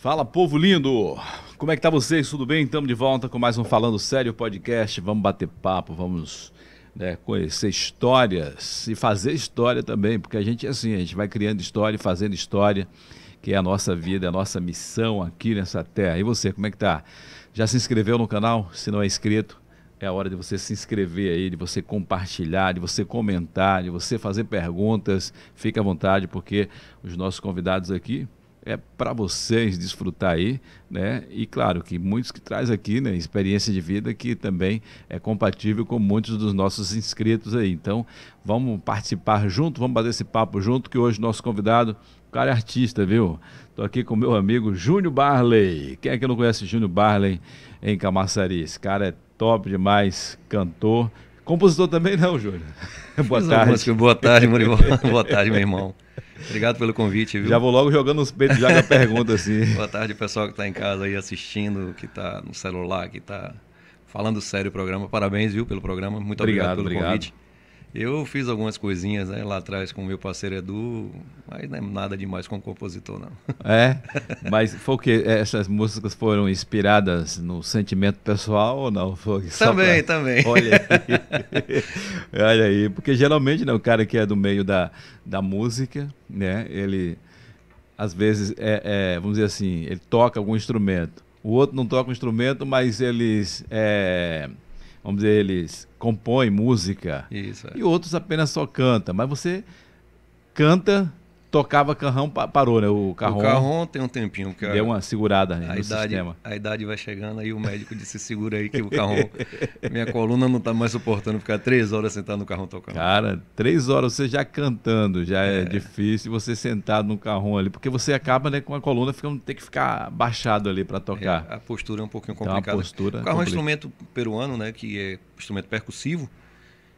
Fala, povo lindo! Como é que tá vocês? Tudo bem? Estamos de volta com mais um Falando Sério podcast. Vamos bater papo, vamos né, conhecer histórias e fazer história também, porque a gente é assim, a gente vai criando história e fazendo história, que é a nossa vida, é a nossa missão aqui nessa terra. E você, como é que tá? Já se inscreveu no canal? Se não é inscrito, é a hora de você se inscrever aí, de você compartilhar, de você comentar, de você fazer perguntas. Fique à vontade, porque os nossos convidados aqui é para vocês desfrutar aí, né? E claro que muitos que traz aqui, né, experiência de vida que também é compatível com muitos dos nossos inscritos aí. Então, vamos participar junto, vamos bater esse papo junto, que hoje nosso convidado, o cara é artista, viu? Tô aqui com meu amigo Júnior Barley. Quem é que não conhece Júnior Barley em Camaçari? Esse cara é top demais, cantor, compositor também não, Júnior. Boa tarde. Boa tarde, Muriel. Boa tarde, meu irmão. Obrigado pelo convite, viu? Já vou logo jogando os peitos já com a pergunta, assim. Boa tarde, pessoal que está em casa aí assistindo, que está no celular, que está falando sério o programa. Parabéns, viu, pelo programa. Muito obrigado, obrigado pelo obrigado. convite. Eu fiz algumas coisinhas né, lá atrás com o meu parceiro Edu, mas não é nada demais como compositor, não. É? Mas foi o que? Essas músicas foram inspiradas no sentimento pessoal ou não? Foi também, pra... também. Olha aí. Olha aí. Porque geralmente né, o cara que é do meio da, da música, né? Ele, às vezes, é, é, vamos dizer assim, ele toca algum instrumento. O outro não toca um instrumento, mas eles. É, vamos dizer, eles compõem música. Isso, é. E outros apenas só canta. Mas você canta, tocava carrão, parou, né? O carrão. O carrão tem um tempinho. Que deu uma segurada né, a no idade, sistema. A idade vai chegando, aí o médico disse, segura aí que o carrão... minha coluna não está mais suportando ficar três horas sentado no carrão tocando. Cara, três horas você já cantando, já é, é difícil você sentado no carrão ali, porque você acaba né, com a coluna ficando, tem que ficar baixado ali para tocar. É, a postura é um pouquinho complicada. Então, a postura o carrão é um instrumento peruano, né, que é instrumento percussivo,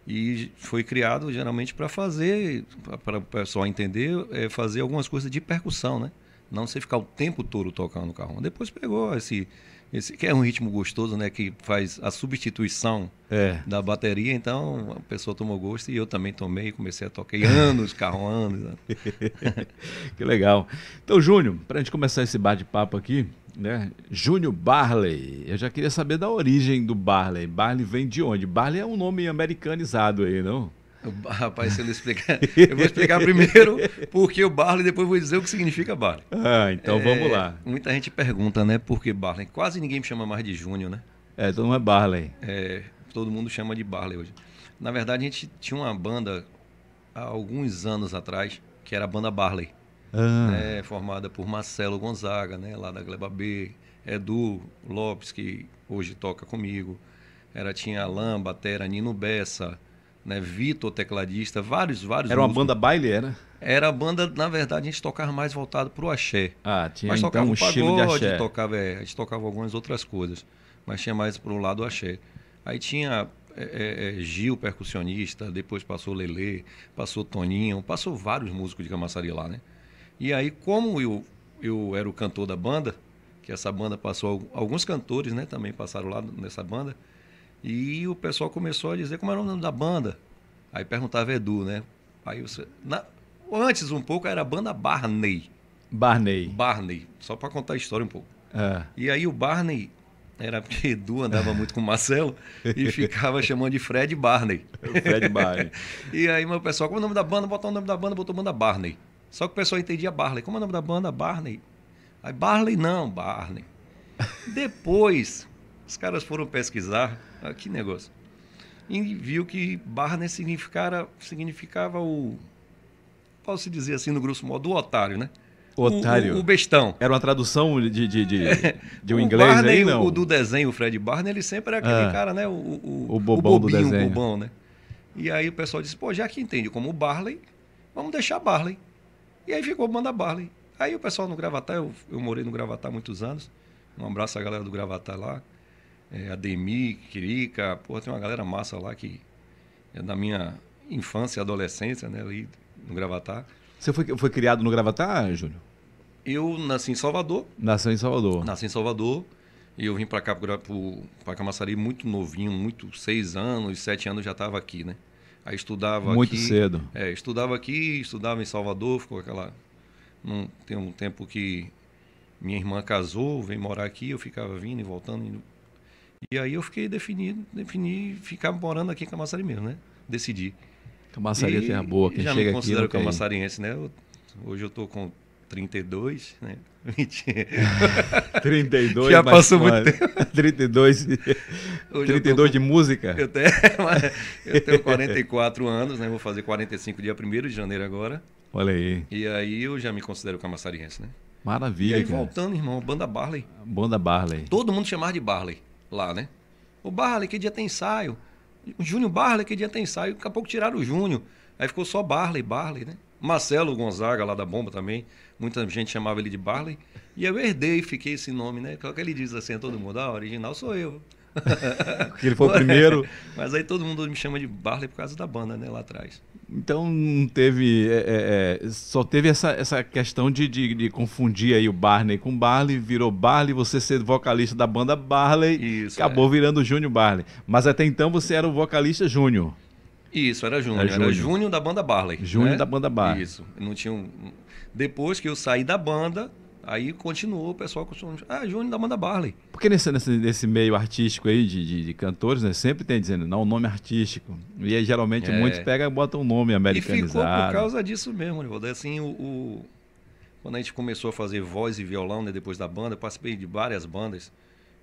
e foi criado geralmente para fazer, para o pessoal entender, é fazer algumas coisas de percussão, né? Não você ficar o tempo todo tocando o carro. Depois pegou esse, esse que é um ritmo gostoso, né? Que faz a substituição é. da bateria. Então a pessoa tomou gosto e eu também tomei, comecei a tocar e anos, carro anos. Né? que legal. Então, Júnior, para a gente começar esse bate-papo aqui, né? Júnior Barley. Eu já queria saber da origem do Barley. Barley vem de onde? Barley é um nome americanizado aí, não? Rapaz, se eu não explicar. Eu vou explicar primeiro porque o Barley, depois vou dizer o que significa Barley. Ah, então é, vamos lá. Muita gente pergunta, né, por que Barley? Quase ninguém me chama mais de Júnior, né? É, então não é Barley. É, todo mundo chama de Barley hoje. Na verdade, a gente tinha uma banda há alguns anos atrás, que era a banda Barley ah. né, formada por Marcelo Gonzaga, né, lá da Gleba B, Edu Lopes, que hoje toca comigo, era tinha Alain, Batera, Nino Bessa, né, Vitor, tecladista, vários, vários Era músicos. uma banda baile, era? Era a banda, na verdade, a gente tocava mais voltado para o axé. Ah, tinha mas então tocava um pagode, estilo de axé. Tocava, é, a gente tocava algumas outras coisas, mas tinha mais para o lado axé. Aí tinha é, é, é, Gil, percussionista, depois passou Lele, passou Toninho, passou vários músicos de Camaçari lá, né? E aí, como eu, eu era o cantor da banda, que essa banda passou, alguns cantores né, também passaram lá nessa banda, e o pessoal começou a dizer como era o nome da banda. Aí perguntava Edu, né? Aí na, antes um pouco era a banda Barney. Barney. Barney, só para contar a história um pouco. É. E aí o Barney era porque Edu andava muito com o Marcelo e ficava chamando de Fred Barney. Fred Barney. e aí meu pessoal, como é o nome da banda? Botou o nome da banda, botou banda Barney. Só que o pessoal entendia Barley. Como é o nome da banda? Barney. Aí Barley não, Barney. Depois, os caras foram pesquisar. Ah, que negócio. E viu que Barney significava, significava o. Posso dizer assim, no grosso modo, o otário, né? O otário. O, o, bestão. Era uma tradução de, de, de, de um inglês Barney, aí, não? O do desenho, o Fred Barney, ele sempre era aquele ah, cara, né? O, o, o bobão o bobinho, do desenho. o bobão, né? E aí o pessoal disse, pô, já que entende como Barley, vamos deixar Barley. E aí ficou Banda Barley. Aí o pessoal no Gravatar, eu, eu morei no Gravatar há muitos anos. Um abraço à galera do Gravatar lá. É, Ademir, Quirica, pô, tem uma galera massa lá que é da minha infância e adolescência, né, ali no Gravatar. Você foi, foi criado no Gravatar, Júnior? Eu nasci em Salvador. Nasceu em Salvador. Nasci em Salvador. E eu vim para cá, para Camaçari, muito novinho, muito, seis anos, sete anos já estava aqui, né? Aí estudava Muito aqui, cedo. É, estudava aqui, estudava em Salvador, ficou aquela. Não, tem um tempo que Minha irmã casou, veio morar aqui, eu ficava vindo e voltando. Indo. E aí eu fiquei definido, defini ficar morando aqui em Camaçari mesmo, né? Decidi. Camaçari é terra boa, quem já chega me considero aqui camaçariense, né? Eu, hoje eu tô com 32, né? 32, Já passou muito tempo. 32, Hoje 32 com... de música? Eu tenho, eu tenho 44 anos, né? Vou fazer 45 dia 1 de janeiro agora. Olha aí. E aí eu já me considero camassariense, né? Maravilha. E aí cara. voltando, irmão, banda Barley. Banda Barley. Todo mundo chamava de Barley lá, né? O Barley, que dia tem ensaio? O Júnior Barley, que dia tem ensaio? Daqui a pouco tiraram o Júnior. Aí ficou só Barley, Barley, né? Marcelo Gonzaga, lá da Bomba também. Muita gente chamava ele de Barley. E eu herdei, fiquei esse nome, né? Que ele diz assim a todo mundo, ah, original sou eu. Porque ele foi o primeiro. Mas aí todo mundo me chama de Barley por causa da banda, né? Lá atrás. Então não teve. É, é, é, só teve essa, essa questão de, de, de, confundir aí o Barney com Barley, virou Barley, você ser vocalista da banda Barley, Isso, acabou é. virando Júnior Barley. Mas até então você era o vocalista Júnior. Isso, era Júnior. Era Júnior da banda Barley. Júnior né? da banda Barley. Isso. Não tinha um... Depois que eu saí da banda, aí continuou o pessoal costumando. Ah, Júnior da banda Barley. Porque nesse, nesse, nesse meio artístico aí de, de, de, cantores, né? Sempre tem dizendo, não, o nome artístico. E aí geralmente é. muitos pegam e botam um nome americanizado. E ficou por causa disso mesmo, Nivaldo. Assim, o, o, Quando a gente começou a fazer voz e violão, né? Depois da banda, eu participei de várias bandas.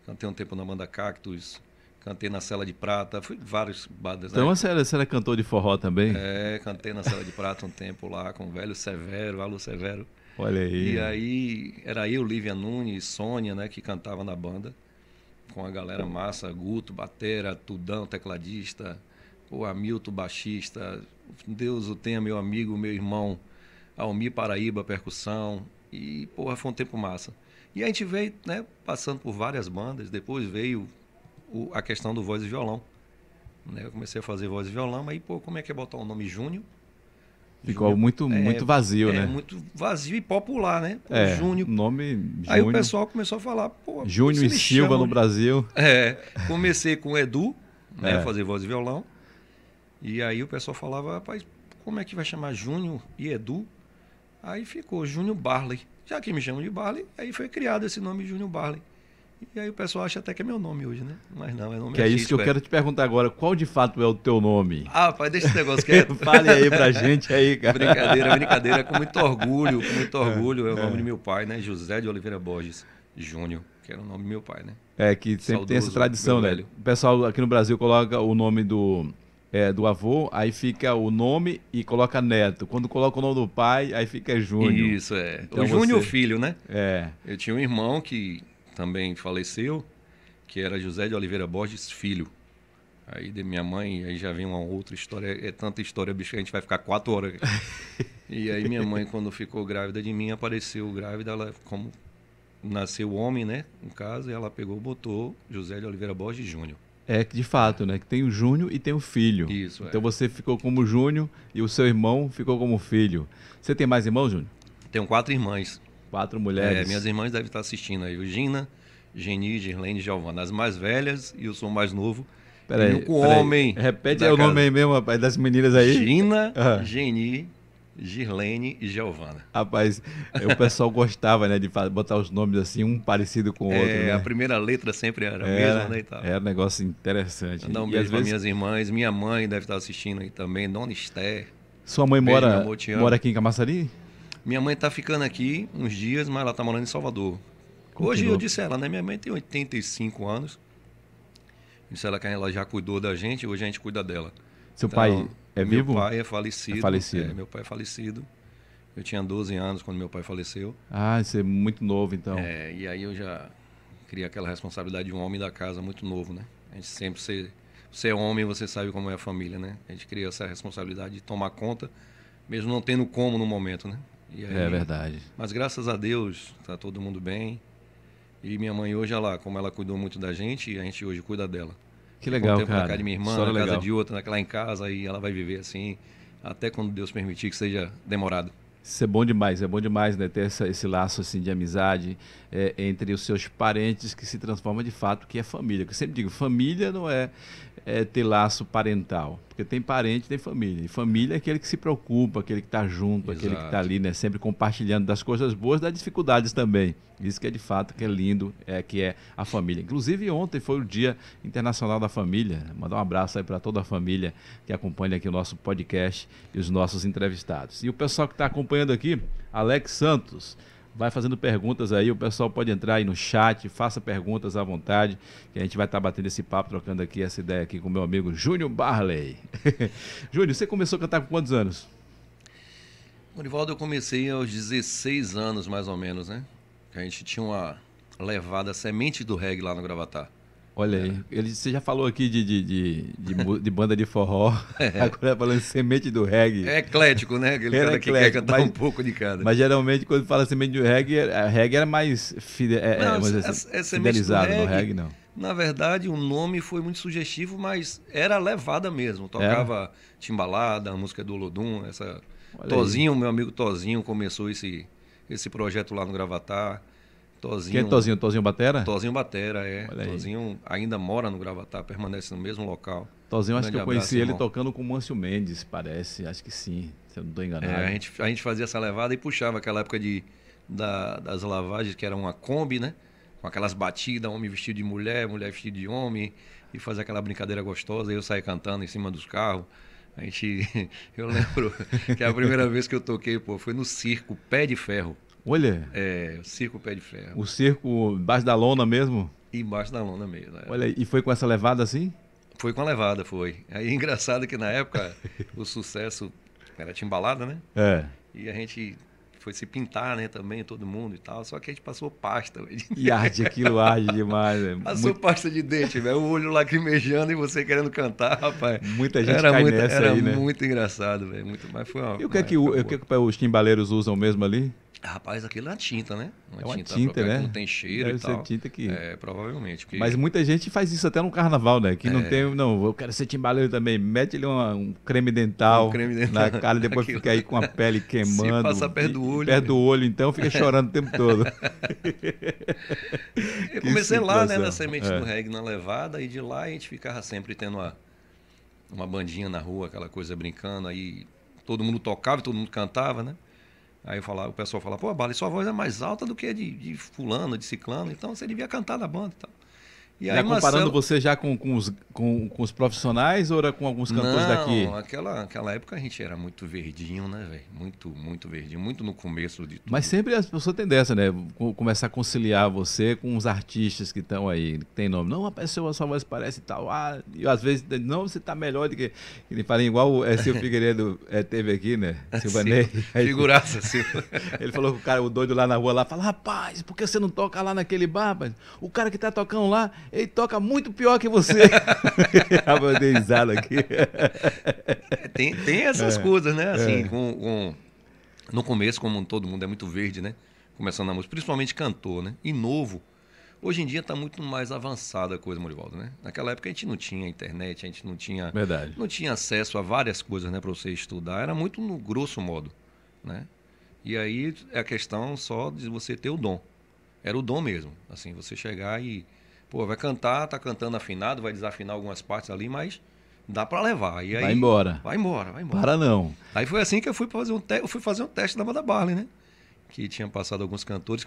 Cantei um tempo na banda Cactus, cantei na Cela de Prata, fui vários bandas. Então né? você, era, você era cantor de forró também? É, cantei na Cela de Prata um tempo lá com o velho Severo, Alô Severo. Olha aí. E aí era eu, Lívia Nunes, Sônia, né, que cantava na banda. Com a galera massa, Guto, Batera, Tudão, tecladista, o Hamilton, baixista. Deus o tenha, meu amigo, meu irmão, Almir Paraíba, percussão. E, porra, foi um tempo massa. E a gente veio, né, passando por várias bandas. Depois veio o, a questão do voz e violão. Né? Eu comecei a fazer voz e violão, aí, pô, como é que é botar o nome Júnior? Ficou Júnior, muito, é, muito vazio, é, né? muito vazio e popular, né? O é, Júnior. Nome Júnior. Aí o pessoal começou a falar, pô. Júnior e Silva no de... Brasil. É. Comecei com o Edu, né? É. Fazer voz e violão. E aí o pessoal falava, rapaz, como é que vai chamar Júnior e Edu? Aí ficou Júnior Barley. Já que me chamam de Barley, aí foi criado esse nome Júnior Barley. E aí o pessoal acha até que é meu nome hoje, né? Mas não, é nome Que é isso que eu é. quero te perguntar agora. Qual de fato é o teu nome? Ah, pai, deixa esse negócio quieto. Fale aí pra gente aí, cara. Brincadeira, brincadeira. Com muito orgulho, com muito orgulho. É o nome é. do meu pai, né? José de Oliveira Borges Júnior, que era o nome do meu pai, né? É, que sempre Saudoso, tem essa tradição, né? Velho. O pessoal aqui no Brasil coloca o nome do, é, do avô, aí fica o nome e coloca neto. Quando coloca o nome do pai, aí fica Júnior. Isso, é. Então o Júnior você... filho, né? É. Eu tinha um irmão que também faleceu, que era José de Oliveira Borges Filho. Aí de minha mãe, aí já vem uma outra história, é tanta história, bicho, que a gente vai ficar quatro horas. e aí minha mãe, quando ficou grávida de mim, apareceu grávida, ela como nasceu homem, né, em casa, ela pegou e botou José de Oliveira Borges Júnior. É que de fato, né? Que tem o Júnior e tem o filho. Isso, Então é. você ficou como Júnior e o seu irmão ficou como filho. Você tem mais irmãos, Júnior? Tenho quatro irmãs. Quatro mulheres. É, minhas irmãs devem estar assistindo aí. O Gina, Geni, Girlene e Giovana. As mais velhas e eu sou o mais novo. Peraí, o homem. Repete o nome aí mesmo, rapaz, das meninas aí. Gina, ah. Geni, Girlene e Giovana. Rapaz, o pessoal gostava, né, de botar os nomes assim, um parecido com o outro. É, né? a primeira letra sempre era a era, mesma, né? E tal. Era um negócio interessante. Mandar um e beijo para vezes... minhas irmãs. Minha mãe deve estar assistindo aí também, Dona Esther. Sua mãe Beijo, mora, mora aqui em Camaçari? Minha mãe está ficando aqui uns dias, mas ela está morando em Salvador. Hoje eu disse a ela, né? Minha mãe tem 85 anos. Disse ela que ela já cuidou da gente, hoje a gente cuida dela. Seu Então, pai é meu vivo? pai é falecido. É falecido. É, meu pai é falecido. Eu tinha 12 anos quando meu pai faleceu. Ah, você é muito novo, então. É, e aí eu já criei aquela responsabilidade de um homem da casa muito novo, né? A gente sempre, você, você é homem, você sabe como é a família, né? A gente cria essa responsabilidade de tomar conta, mesmo não tendo como no momento, né? E aí- É verdade. Mas graças a Deus, tá todo mundo bem. E minha mãe hoje, olha lá, como ela cuidou muito da gente, a gente hoje cuida dela. Que Um legal, tempo cara. na casa de minha irmã, na casa legal. de outra, naquela em casa, e ela vai viver assim, até quando Deus permitir que seja demorado. Isso é bom demais, é bom demais, né? Ter essa, esse laço assim de amizade é, entre os seus parentes que se transforma de fato, que é família. Eu sempre digo, família não é, é, ter laço parental, porque tem parente, tem família. E família é aquele que se preocupa, aquele que está junto, Exato. aquele que está ali, né? Sempre compartilhando das coisas boas, das dificuldades também. Isso que é de fato que é lindo, é que é a família. Inclusive ontem foi o Dia Internacional da Família. Mandar um abraço aí para toda a família que acompanha aqui o nosso podcast e os nossos entrevistados. E o pessoal que está acompanhando aqui, Alex Santos, vai fazendo perguntas aí, o pessoal pode entrar aí no chat, faça perguntas à vontade, que a gente vai estar tá batendo esse papo, trocando aqui essa ideia aqui com o meu amigo Júnior Barley. Júnior, você começou a cantar com quantos anos? Morivaldo, eu comecei aos 16 anos, mais ou menos, né? A gente tinha uma levada semente do reggae lá no Gravatar. Olha aí, ele, você já falou aqui de, de, de, de, de banda de forró, é. agora falando semente do reggae. É eclético, né? Aquele era cara que quer cantar mas, um pouco de cada. Mas geralmente quando fala semente do reggae, a reggae era mais fide, é, é não, é, assim, é, fidelizado reggae, no reggae, não. Na verdade, o nome foi muito sugestivo, mas era levada mesmo. Tocava timbalada, a música do Olodum, essa... Olha Tozinho, aí. meu amigo Tozinho, começou esse, esse projeto lá no Gravatar. Tozinho, Quem é Tozinho? Tozinho Batera? Tozinho Batera, é. Tozinho ainda mora no Gravatar, permanece no mesmo local. Tozinho, um acho que eu conheci ele irmão. tocando com o Mâncio Mendes, parece. Acho que sim, se eu não estou enganado. É, a, gente, a gente fazia essa levada e puxava aquela época de, da, das lavagens, que era uma Kombi, né? Com aquelas batidas, homem vestido de mulher, mulher vestido de homem, e fazia aquela brincadeira gostosa. E eu saía cantando em cima dos carros. A gente. Eu lembro que a primeira vez que eu toquei, pô, foi no circo Pé de Ferro. Olha. É, o circo Pé de Ferro. O circo embaixo da lona mesmo? Embaixo da lona mesmo. É. Olha, e foi com essa levada assim? Foi com a levada, foi. Aí engraçado que na época o sucesso era timbalada, né? É. E a gente foi se pintar, né, também, todo mundo e tal. Só que a gente passou pasta. E arde, aquilo arde demais, velho. Passou muito... pasta de dente, velho. O olho lacrimejando e você querendo cantar, rapaz. Muita gente era cai muito, nessa era aí, né? muito engraçado, velho. Muito, mas foi uma, E o que é que, o, que, é que os timbaleiros usam mesmo ali? Rapaz, aquilo é tinta, né? Uma é uma tinta, tinta né? Não tem cheiro Deve e tal. tinta que... É, provavelmente. Porque... Mas muita gente faz isso até no carnaval, né? Que é... não tem... Não, eu quero ser timbaleiro também. Mete ali uma, um creme dental um creme dental. na cara e depois aquilo... fica aí com a pele queimando. Se passa perto do olho. Perto do olho, então fica chorando o tempo todo. eu comecei lá, né? Na semente é. do reggae, na levada. E de lá a gente ficava sempre tendo uma, uma bandinha na rua, aquela coisa brincando. Aí todo mundo tocava, todo mundo cantava, né? Aí falava, o pessoal falava, pô, Bala, sua voz é mais alta do que a de, de fulano, de ciclano, então você devia cantar na banda e tal. E aí, já comparando você já com, com, os, com, com, os profissionais ou era com alguns cantores Não, daqui? Aquela, aquela época a gente era muito verdinho, né, velho? Muito, muito verdinho, muito no começo de tudo. Mas sempre as pessoas têm dessa, né? Começar a conciliar você com os artistas que estão aí, que tem nome. Não, pessoa, sua voz parece tal. Ah, e às vezes, não, você tá melhor do que. Ele fala igual é, o Silvio Figueiredo é, teve aqui, né? Silvanei. Figuraça, Silvio. Ele falou que o cara, o doido lá na rua lá, fala, rapaz, por que você não toca lá naquele bar? Rapaz? O cara que tá tocando lá ele toca muito pior que você. a aqui. tem, tem essas é, coisas, né? Assim, é. com, com, no começo, como todo mundo é muito verde, né? Começando a música, principalmente cantor, né? E novo. Hoje em dia está muito mais avançada a coisa, Morivaldo, né? Naquela época a gente não tinha internet, a gente não tinha, Verdade. não tinha acesso a várias coisas, né, para você estudar. Era muito no grosso modo, né? E aí é a questão só de você ter o dom. Era o dom mesmo, assim, você chegar e Pô, vai cantar, tá cantando afinado, vai desafinar algumas partes ali, mas dá para levar. E aí, vai embora. Vai embora, vai embora. Para não. Aí foi assim que eu fui fazer um, te... eu fui fazer um teste na banda Barley, né? Que tinha passado alguns cantores.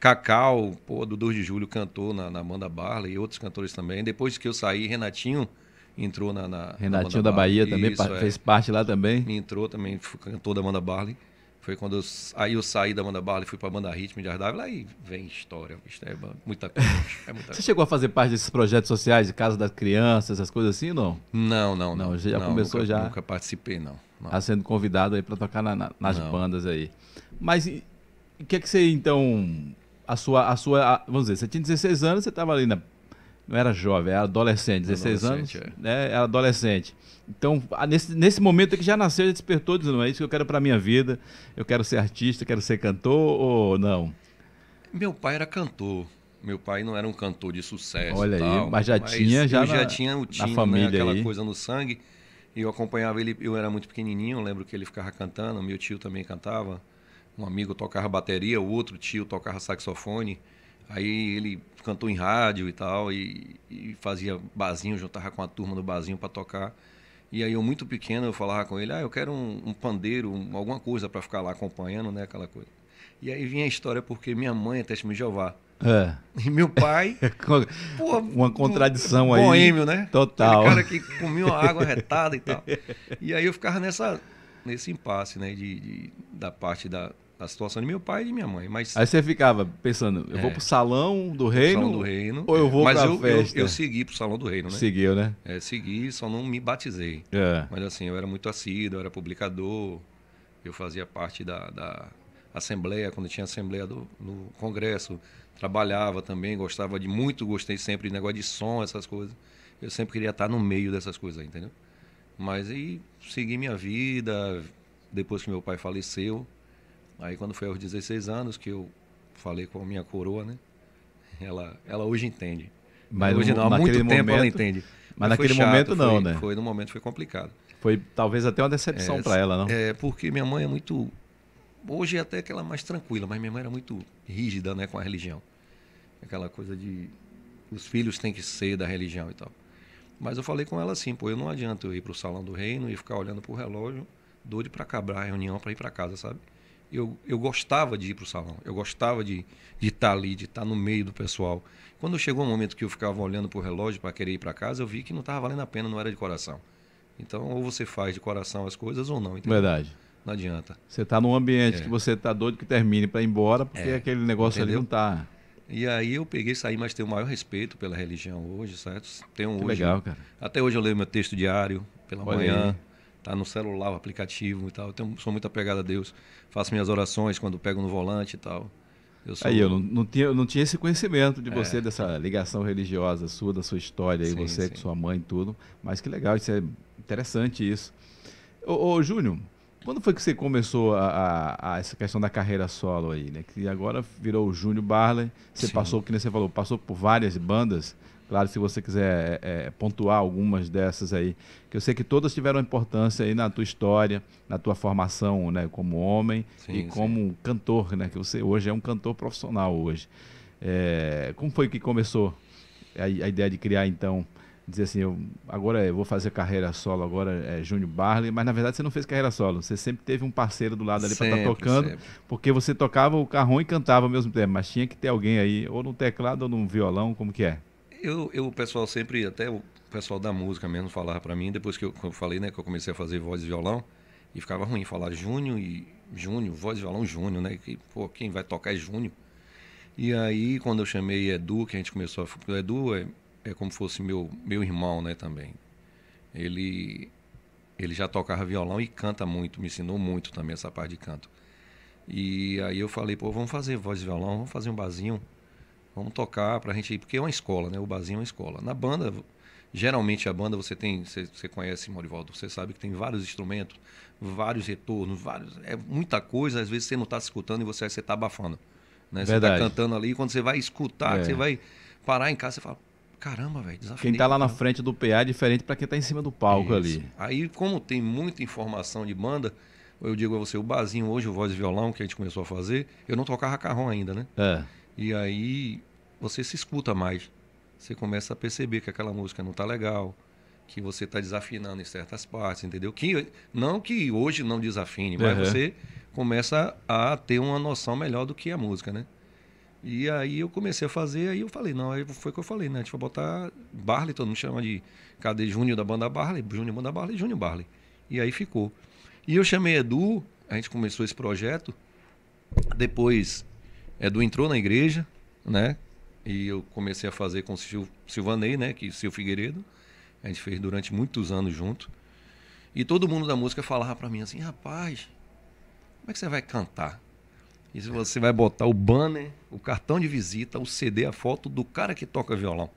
Cacau, pô, Dudu de Júlio cantou na, na banda Barley e outros cantores também. Depois que eu saí, Renatinho entrou na. na Renatinho na da Bahia também Isso, fez é. parte lá também. Entrou também, cantou da banda Barley. Foi quando eu, aí eu saí da banda Barley, fui para a banda Ritmo de Ardávila, aí vem história, é muita coisa. É muita Você chegou a fazer parte desses projetos sociais de Casa das Crianças, essas coisas assim, não? Não, não, não. não já não, começou nunca, já? Nunca participei, não. não. Tá sendo convidado aí para tocar na, na, nas não. bandas aí. Mas o que é que você, então, a sua, a sua, a, vamos dizer, você tinha 16 anos, você estava ali na, não era jovem, era adolescente, 16 adolescente, anos, é. né, era adolescente. Então, nesse, nesse momento que já nasceu, já despertou, dizendo, é isso que eu quero para minha vida, eu quero ser artista, quero ser cantor ou não? Meu pai era cantor. Meu pai não era um cantor de sucesso. Olha tal, aí, mas já mas tinha já, na, já tinha o time, família né, aquela aí. coisa no sangue. E eu acompanhava ele, eu era muito pequenininho, lembro que ele ficava cantando, meu tio também cantava, um amigo tocava bateria, o outro tio tocava saxofone. Aí ele cantou em rádio e tal, e, e fazia barzinho, juntava com a turma do barzinho para tocar. E aí eu muito pequeno eu falava com ele, ah, eu quero um, um pandeiro, um, alguma coisa para ficar lá acompanhando, né, aquela coisa. E aí vinha a história porque minha mãe é testemunha de Jeová. É. E meu pai. uma contradição um aí. Boêmio, né? Total. Aquele cara que comia água retada e tal. E aí eu ficava nessa, nesse impasse, né? De, de da parte da, da situação de meu pai e de minha mãe. Mas, aí você ficava pensando, eu é, vou pro salão do reino? Salão do reino. Ou eu vou mas pra eu, festa? Eu, eu segui pro salão do reino, né? Seguiu, né? É, segui, só não me batizei. É. Mas assim, eu era muito assíduo, eu era publicador, eu fazia parte da, da assembleia, quando tinha assembleia do, no congresso, trabalhava também, gostava de muito, gostei sempre de negócio de som, essas coisas. Eu sempre queria estar no meio dessas coisas, entendeu? Mas aí segui minha vida, depois que meu pai faleceu, aí quando foi aos 16 anos que eu falei com a minha coroa, né? Ela, ela hoje entende. Mas hoje não, há muito tempo momento, ela entende. Mas, mas naquele chato, momento não, foi, né? Foi no momento foi complicado. Foi talvez até uma decepção é, para ela, não? É, porque minha mãe é muito Hoje até que ela é mais tranquila, mas minha mãe era muito rígida né, com a religião. Aquela coisa de os filhos têm que ser da religião e tal. Mas eu falei com ela assim, pô, eu não adianta eu ir para o salão do reino e ficar olhando para o relógio, doido para acabar a reunião para ir para casa, sabe? Eu, eu gostava de ir para o salão, eu gostava de estar tá ali, de estar tá no meio do pessoal. Quando chegou um momento que eu ficava olhando para o relógio para querer ir para casa, eu vi que não estava valendo a pena, não era de coração. Então, ou você faz de coração as coisas ou não. Entendeu? Verdade. Não adianta. Você está num ambiente é. que você está doido que termine para ir embora, porque é. aquele negócio Entendeu? ali não está. E aí eu peguei, saí, mas tenho o maior respeito pela religião hoje, certo? Tenho que hoje, legal, cara. Até hoje eu leio meu texto diário pela Olha manhã. Aí. Tá no celular, o aplicativo e tal. Eu tenho, sou muito apegado a Deus. Faço minhas orações quando pego no volante e tal. Eu sou... Aí eu não, não, tinha, não tinha esse conhecimento de você, é. dessa ligação religiosa sua, da sua história, aí, você sim. com sua mãe e tudo. Mas que legal, isso é interessante isso. Ô, ô Júnior, quando foi que você começou a, a, a, essa questão da carreira solo aí, né? Que agora virou o Júnior Barley. Você Sim. passou, que nem você falou, passou por várias bandas. Claro, se você quiser é, é, pontuar algumas dessas aí, que eu sei que todas tiveram importância aí na tua história, na tua formação, né, como homem sim, e como sim. cantor, né, que você hoje é um cantor profissional hoje. É, como foi que começou a, a ideia de criar então dizer assim, eu, agora eu vou fazer carreira solo, agora é Júnior Barley, mas na verdade você não fez carreira solo, você sempre teve um parceiro do lado ali para estar tá tocando, sempre. porque você tocava o carrom e cantava ao mesmo tempo, mas tinha que ter alguém aí, ou no teclado ou no violão, como que é? Eu, eu o pessoal sempre, até o pessoal da música mesmo falava para mim, depois que eu, eu, falei, né, que eu comecei a fazer voz e violão, e ficava ruim falar Júnior e Júnior, voz e violão Júnior, né, que, pô, quem vai tocar é Júnior. E aí, quando eu chamei Edu, que a gente começou a... O Edu é é como fosse meu, meu irmão, né, também. Ele, ele já tocava violão e canta muito, me ensinou muito também essa parte de canto. E aí eu falei, pô, vamos fazer voz e violão, vamos fazer um barzinho, vamos tocar pra gente ir, porque é uma escola, né? O barzinho é uma escola. Na banda, geralmente a banda você tem, você, você conhece, Morivaldo, você sabe que tem vários instrumentos, vários retornos, vários, é muita coisa, às vezes você não está escutando e você está abafando. Né? Você está cantando ali, quando você vai escutar, é. você vai parar em casa, você fala, Caramba, velho, desafinei. Quem tá lá na frente do PA é diferente para quem tá em cima do palco Isso. ali. Aí, como tem muita informação de banda, eu digo a você, o barzinho hoje, o voz e violão que a gente começou a fazer, eu não tocava carrão ainda, né? É. E aí você se escuta mais. Você começa a perceber que aquela música não tá legal, que você tá desafinando em certas partes, entendeu? Que não que hoje não desafine, mas uhum. você começa a ter uma noção melhor do que a música, né? E aí eu comecei a fazer, aí eu falei, não, aí foi o que eu falei, né? A gente vai botar Barley, todo mundo chama de cadê Júnior da banda Barley, Júnior banda Barley, Júnior Barley. E aí ficou. E eu chamei Edu, a gente começou esse projeto. Depois, Edu entrou na igreja, né? E eu comecei a fazer com o Sil Silvanei, né? Que Sil Figueiredo. A gente fez durante muitos anos junto. E todo mundo da música falava para mim assim, rapaz, como é que você vai cantar? E se você vai botar o banner, o cartão de visita, o CD, a foto do cara que toca violão.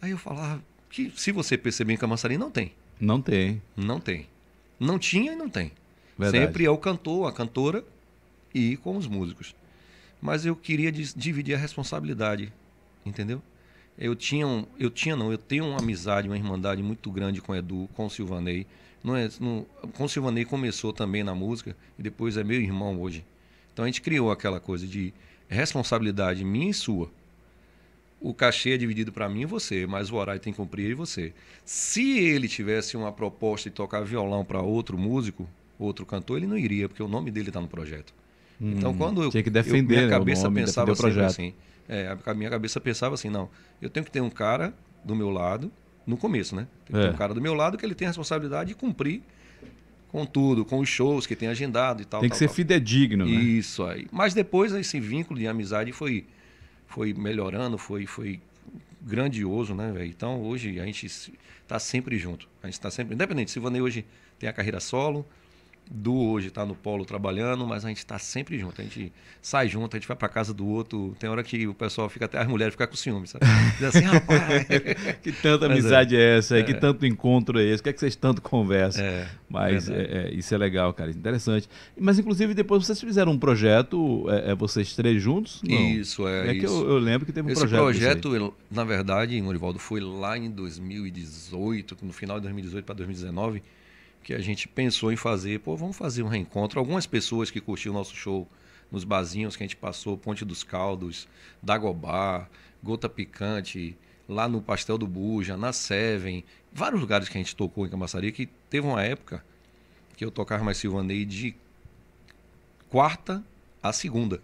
Aí eu falava que se você perceber em Camaçari, não tem. Não tem. Não tem. Não tinha e não tem. Verdade. Sempre é o cantor, a cantora e com os músicos. Mas eu queria dividir a responsabilidade, entendeu? Eu tinha, um, eu tinha não, eu tenho uma amizade, uma irmandade muito grande com o Edu, com o Silvanei. Não é, não, com o Silvanei começou também na música e depois é meu irmão hoje. Então a gente criou aquela coisa de responsabilidade minha e sua. O cachê é dividido para mim e você, mas o horário tem que cumprir e você. Se ele tivesse uma proposta de tocar violão para outro músico, outro cantor, ele não iria, porque o nome dele está no projeto. Hum, então quando eu, tinha que defender, eu, minha né, o cabeça nome, pensava o sempre assim, é, a minha cabeça pensava assim, não, eu tenho que ter um cara do meu lado, no começo, né? Tem que É. ter um cara do meu lado que ele tem a responsabilidade de cumprir com tudo, com os shows que tem agendado e tal. Tem que tal, ser tal. fidedigno, né? Isso aí. Mas depois esse vínculo de amizade foi, foi melhorando, foi, foi grandioso, né, velho? Então hoje a gente está sempre junto. A gente está sempre. Independente, Silvanei hoje tem a carreira solo, Du hoje está no polo trabalhando, mas a gente está sempre junto. A gente sai junto, a gente vai para casa do outro. Tem hora que o pessoal fica até as mulheres ficam com ciúme, sabe? Diz assim, rapaz. Que tanta Mas é. amizade é, essa aí, que tanto encontro é esse, o que é que vocês tanto conversam? É, Mas é, é, isso é legal, cara, interessante. Mas inclusive depois vocês fizeram um projeto, é, é, vocês três juntos? Não. Isso, é, É que isso. eu, eu lembro que teve um Esse projeto. desse aí. projeto, na verdade, Morivaldo, foi lá em 2018, no final de 2018 para 2019, que a gente pensou em fazer, pô, vamos fazer um reencontro. Algumas pessoas que curtiram o nosso show nos barzinhos que a gente passou, Ponte dos Caldos, Dagobá, Gota Picante, lá no Pastel do Buja, na Seven, vários lugares que a gente tocou em Camaçaria, que teve uma época que eu tocava mais Silvanei de quarta a segunda.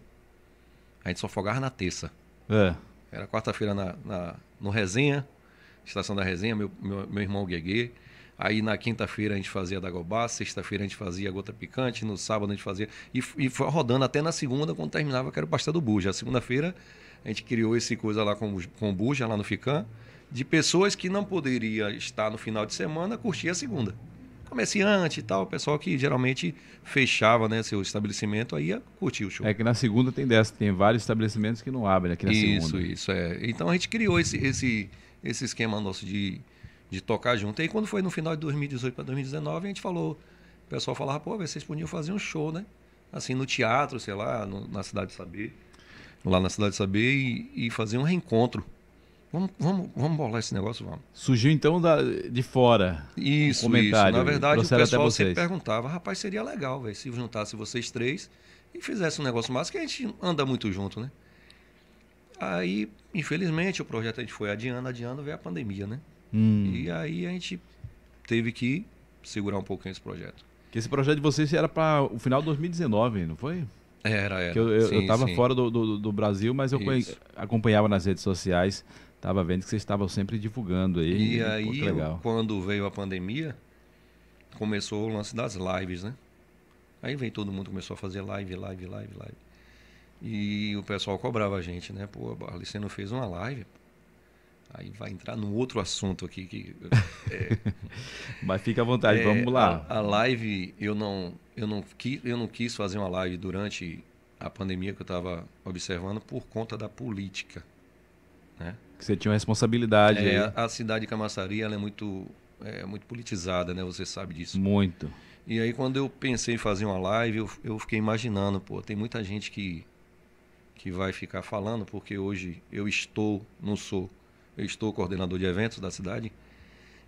A gente só folgava na terça. É. Era quarta-feira na, na- no Resenha, estação da Resenha, meu, meu, meu irmão Gueguê. Aí na quinta-feira a gente fazia Dagobá, sexta-feira a gente fazia Gota Picante, no sábado a gente fazia. E, e foi rodando até na segunda, quando terminava, que era o Pastel do Buja. A segunda-feira a gente criou esse coisa lá com, o- com o Buja, lá no Ficam, de pessoas que não poderiam estar no final de semana, curtir a segunda. Comerciante e tal, pessoal que geralmente fechava né, seu estabelecimento, aí ia curtir o show. É que na segunda tem dessa, tem vários estabelecimentos que não abrem aqui na Isso, segunda. isso, é. Então a gente criou esse, esse, esse esquema nosso de, de tocar junto. E aí, quando foi no final de 2018 para 2019, a gente falou, o pessoal falava, pô, vocês podiam fazer um show, né? Assim, no teatro, sei lá, no- na Cidade de Saber, lá na Cidade de Saber, e, e fazer um reencontro. Vamos, vamos, vamos bolar esse negócio, vamos. Surgiu então da, de fora. Isso, comentário, isso. Na verdade, o pessoal sempre perguntava, rapaz, seria legal, velho, se juntasse vocês três e fizesse um negócio massa, que a gente anda muito junto, né? Aí, infelizmente, o projeto a gente foi adiando, adiando, veio a pandemia, né? Hum. E aí a gente teve que segurar um pouquinho esse projeto. Que esse projeto de vocês era para o final de 2019, não foi? Era, era. Que eu, eu, Sim, eu tava sim. fora do, do, do Brasil, mas eu Isso. acompanhava nas redes sociais, tava vendo que vocês estavam sempre divulgando aí. E Pô, aí, legal. quando veio a pandemia, começou o lance das lives, né? Aí vem todo mundo começou a fazer live, live, live, live. E o pessoal cobrava a gente, né? Pô, Barley, você não fez uma live? Aí vai entrar num outro assunto aqui que Mas fica à vontade, É, vamos lá. A, a live, eu não, eu, não quis, eu não quis fazer uma live durante a pandemia que eu estava observando por conta da política. Né? Que você tinha uma responsabilidade É, a, a cidade de Camaçari ela é muito, é, muito politizada, né? Você sabe disso. Muito. E aí quando eu pensei em fazer uma live, eu, eu fiquei imaginando, pô, tem muita gente que, que vai ficar falando, porque hoje eu estou, não sou, eu estou coordenador de eventos da cidade,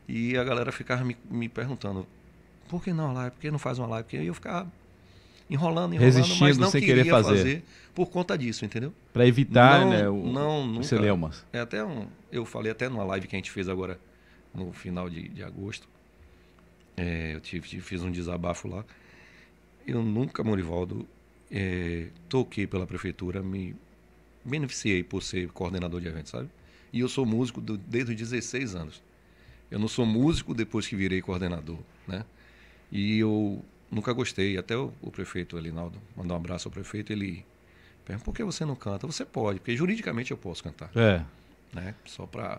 e a galera ficava me, me perguntando, por que não a live? Por que não faz uma live? Porque eu ficava enrolando, enrolando, mas Resistindo não sem queria querer fazer. por conta disso, entendeu? Para evitar Não, né, o, não, os nunca. celeumas. É até um, eu falei até numa live que a gente fez agora no final de, de agosto. É, eu tive, tive- fiz um desabafo lá. Eu nunca, Morivaldo, é, toquei pela prefeitura, me beneficiei por ser coordenador de eventos, sabe? E eu sou músico do- desde os 16 anos. Eu não sou músico depois que virei coordenador, né? E eu nunca gostei. Até o, o prefeito Elinaldo, mandar um abraço ao prefeito, ele pergunta, por que você não canta? Você pode, porque juridicamente eu posso cantar É, né? Só para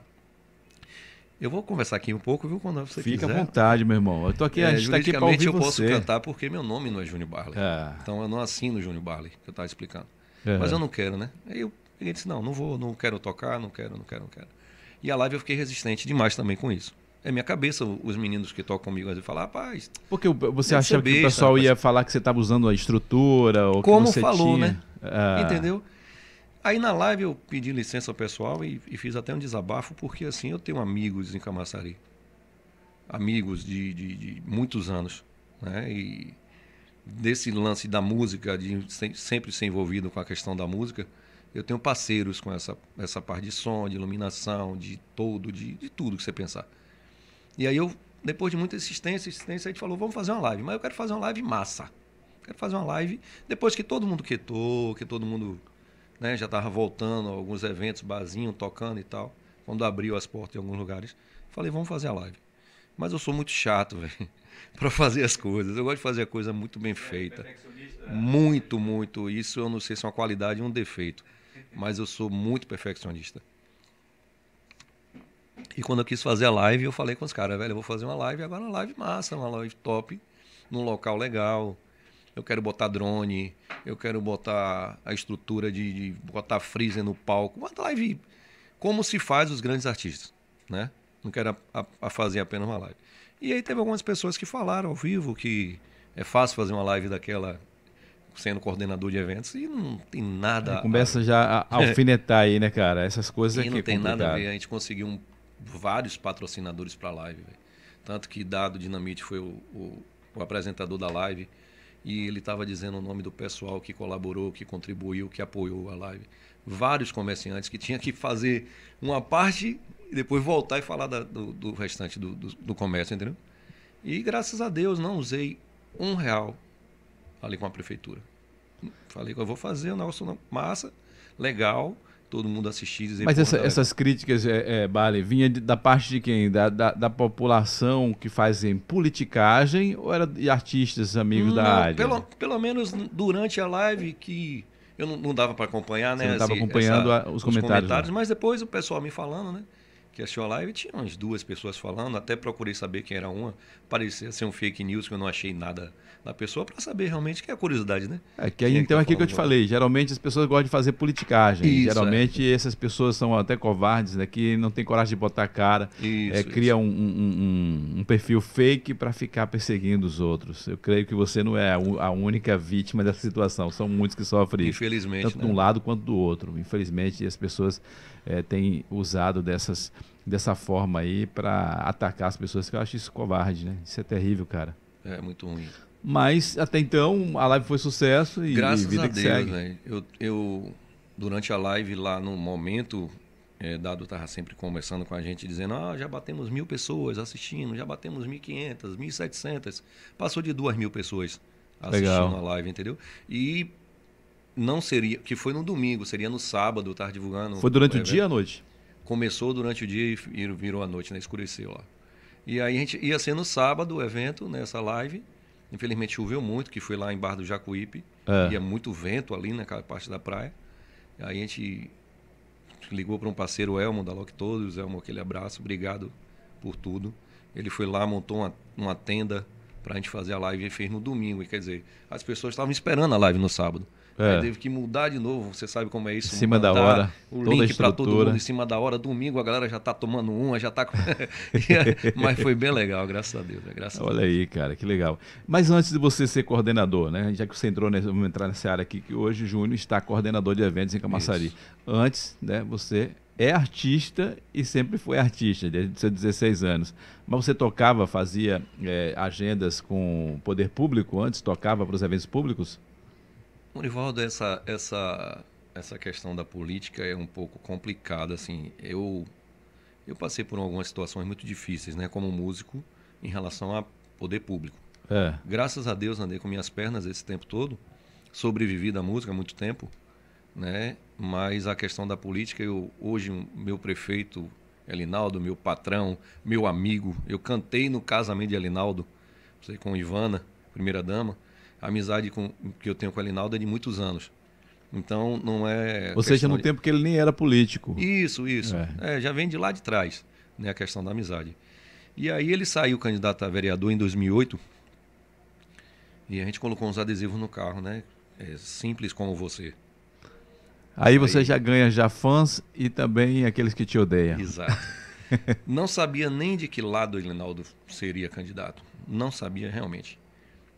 Eu vou conversar aqui um pouco, viu? Quando você fica à quiser. vontade, meu irmão. Eu tô aqui, É, a gente tá aqui ouvir eu posso você. cantar porque meu nome não é Júnior Barley. É, Então eu não assino Júnior Barley, que eu estava explicando. é. Mas eu não quero, né? Aí eu peguei e disse, não, não vou, não quero tocar, não quero, não quero, não quero. E a live eu fiquei resistente demais também com isso. É minha cabeça, os meninos que tocam comigo às vezes falam, rapaz, Porque você Deve achava ser que o besta, pessoal rapaz. ia falar que você estava usando a estrutura ou Como que você falou, tinha... né? É. entendeu? Aí na live eu pedi licença ao pessoal e, e, fiz até um desabafo, porque assim, eu tenho amigos em Camaçari. Amigos de, de, de muitos anos. Né? E desse lance da música, de sempre ser envolvido com a questão da música, eu tenho parceiros com essa, essa parte de som, de iluminação, de todo, de, de tudo que você pensar. E aí eu, depois de muita insistência, insistência, a gente falou, vamos fazer uma live. Mas eu quero fazer uma live massa. Quero fazer uma live depois que todo mundo quietou, que todo mundo né, já estava voltando a alguns eventos, barzinho, tocando e tal. Quando abriu as portas em alguns lugares, falei, vamos fazer a live. Mas eu sou muito chato, velho, para fazer as coisas. Eu gosto de fazer a coisa muito bem feita. Muito, muito. Isso eu não sei se é uma qualidade ou um defeito mas eu sou muito perfeccionista. E quando eu quis fazer a live, eu falei com os caras, velho, eu vou fazer uma live agora uma live massa, uma live top, num local legal. Eu quero botar drone, eu quero botar a estrutura de, de botar freezer no palco. Uma live como se faz os grandes artistas, né? Não quero a, a, a fazer apenas uma live. E aí teve algumas pessoas que falaram ao vivo que é fácil fazer uma live daquela sendo coordenador de eventos e não tem nada. começa a... já a alfinetar aí, né, cara? Essas coisas e não é tem complicado. nada a ver. A gente conseguiu um, vários patrocinadores para a live, véio. tanto que Dado Dinamite foi o, o, o apresentador da live e ele estava dizendo o nome do pessoal que colaborou, que contribuiu, que apoiou a live. Vários comerciantes que tinham que fazer uma parte e depois voltar e falar da, do, do, restante do, do, do comércio, entendeu? E graças a Deus não usei um real ali com a prefeitura. Falei que eu vou fazer um negócio massa, legal, todo mundo assistir. Dizer, Mas essa, essas críticas, é, é, Bale, vinha de, da parte de quem? Da, da, da, população que fazem politicagem ou era de artistas, amigos não, da área? Pelo, pelo menos durante a live que eu não, não dava para acompanhar, né? Você não estava acompanhando essa, os, comentários. comentários mas depois o pessoal me falando, né? que assistiu a live, tinha umas duas pessoas falando, até procurei saber quem era uma. Parecia ser um fake news que eu não achei nada da pessoa para saber realmente que é a curiosidade, né? É que aí, é então tá aqui que eu te falei, geralmente as pessoas gostam de fazer politicagem. Isso, geralmente é. essas pessoas são até covardes, né? Que não tem coragem de botar a cara, isso, é, cria um, um, um, perfil fake para ficar perseguindo os outros. Eu creio que você não é a única vítima dessa situação. São muitos que sofrem. Infelizmente. Tanto né? de um lado quanto do outro. Infelizmente as pessoas é, têm usado dessas, dessa forma aí para atacar as pessoas, que eu acho isso covarde, né? Isso é terrível, cara. É muito ruim. Mas até então a live foi sucesso e Graças vida a que Deus, segue. Né? Eu, eu, durante a live lá no momento, é, Dado estava sempre conversando com a gente, dizendo: ah, já batemos mil pessoas assistindo, já batemos 1.500, 1.700. Passou de duas mil pessoas assistindo Legal. a live, entendeu? E não seria, que foi no domingo, seria no sábado, estar divulgando. Foi durante o, o dia ou à noite? Começou durante o dia e virou à noite, né? Escureceu lá. E aí a gente ia ser no sábado o evento, nessa live. Infelizmente choveu muito, que foi lá em Bar do Jacuípe. É. Ia muito vento ali naquela parte da praia. Aí a gente ligou para um parceiro, Elmo, da Lock Todos. Elmo, aquele abraço, obrigado por tudo. Ele foi lá, montou uma, uma tenda para a gente fazer a live e fez no domingo. E, quer dizer, as pessoas estavam esperando a live no sábado. É. Aí teve que mudar de novo, você sabe como é isso. Em cima da hora. O link para todo mundo em cima da hora. Domingo a galera já está tomando uma, já está. Mas foi bem legal, graças a Deus. Né? Graças Olha a Deus. aí, cara, que legal. Mas antes de você ser coordenador, né? Já que você entrou nessa, vamos entrar nessa área aqui, que hoje o Júnior está coordenador de eventos em Camaçari. Isso. Antes, né, você é artista e sempre foi artista, desde seus 16 anos. Mas você tocava, fazia é, agendas com poder público antes? Tocava para os eventos públicos? Morivaldo, essa, essa, essa questão da política é um pouco complicada. Assim, eu, eu passei por algumas situações muito difíceis, né, como músico, em relação a poder público. É. Graças a Deus andei com minhas pernas esse tempo todo, sobrevivi da música há muito tempo, né? Mas a questão da política, eu hoje meu prefeito Elinaldo, meu patrão, meu amigo, eu cantei no casamento de Elinaldo, sei com Ivana, primeira dama a amizade com, que eu tenho com o Alinaldo é de muitos anos. Então não é. Ou seja, no de... tempo que ele nem era político. Isso, isso. É. É, já vem de lá de trás, né, a questão da amizade. E aí ele saiu candidato a vereador em 2008 e a gente colocou uns adesivos no carro, né? É simples como você. Aí você aí... já ganha já fãs e também aqueles que te odeiam. Exato. Não sabia nem de que lado o Elinaldo seria candidato. Não sabia realmente.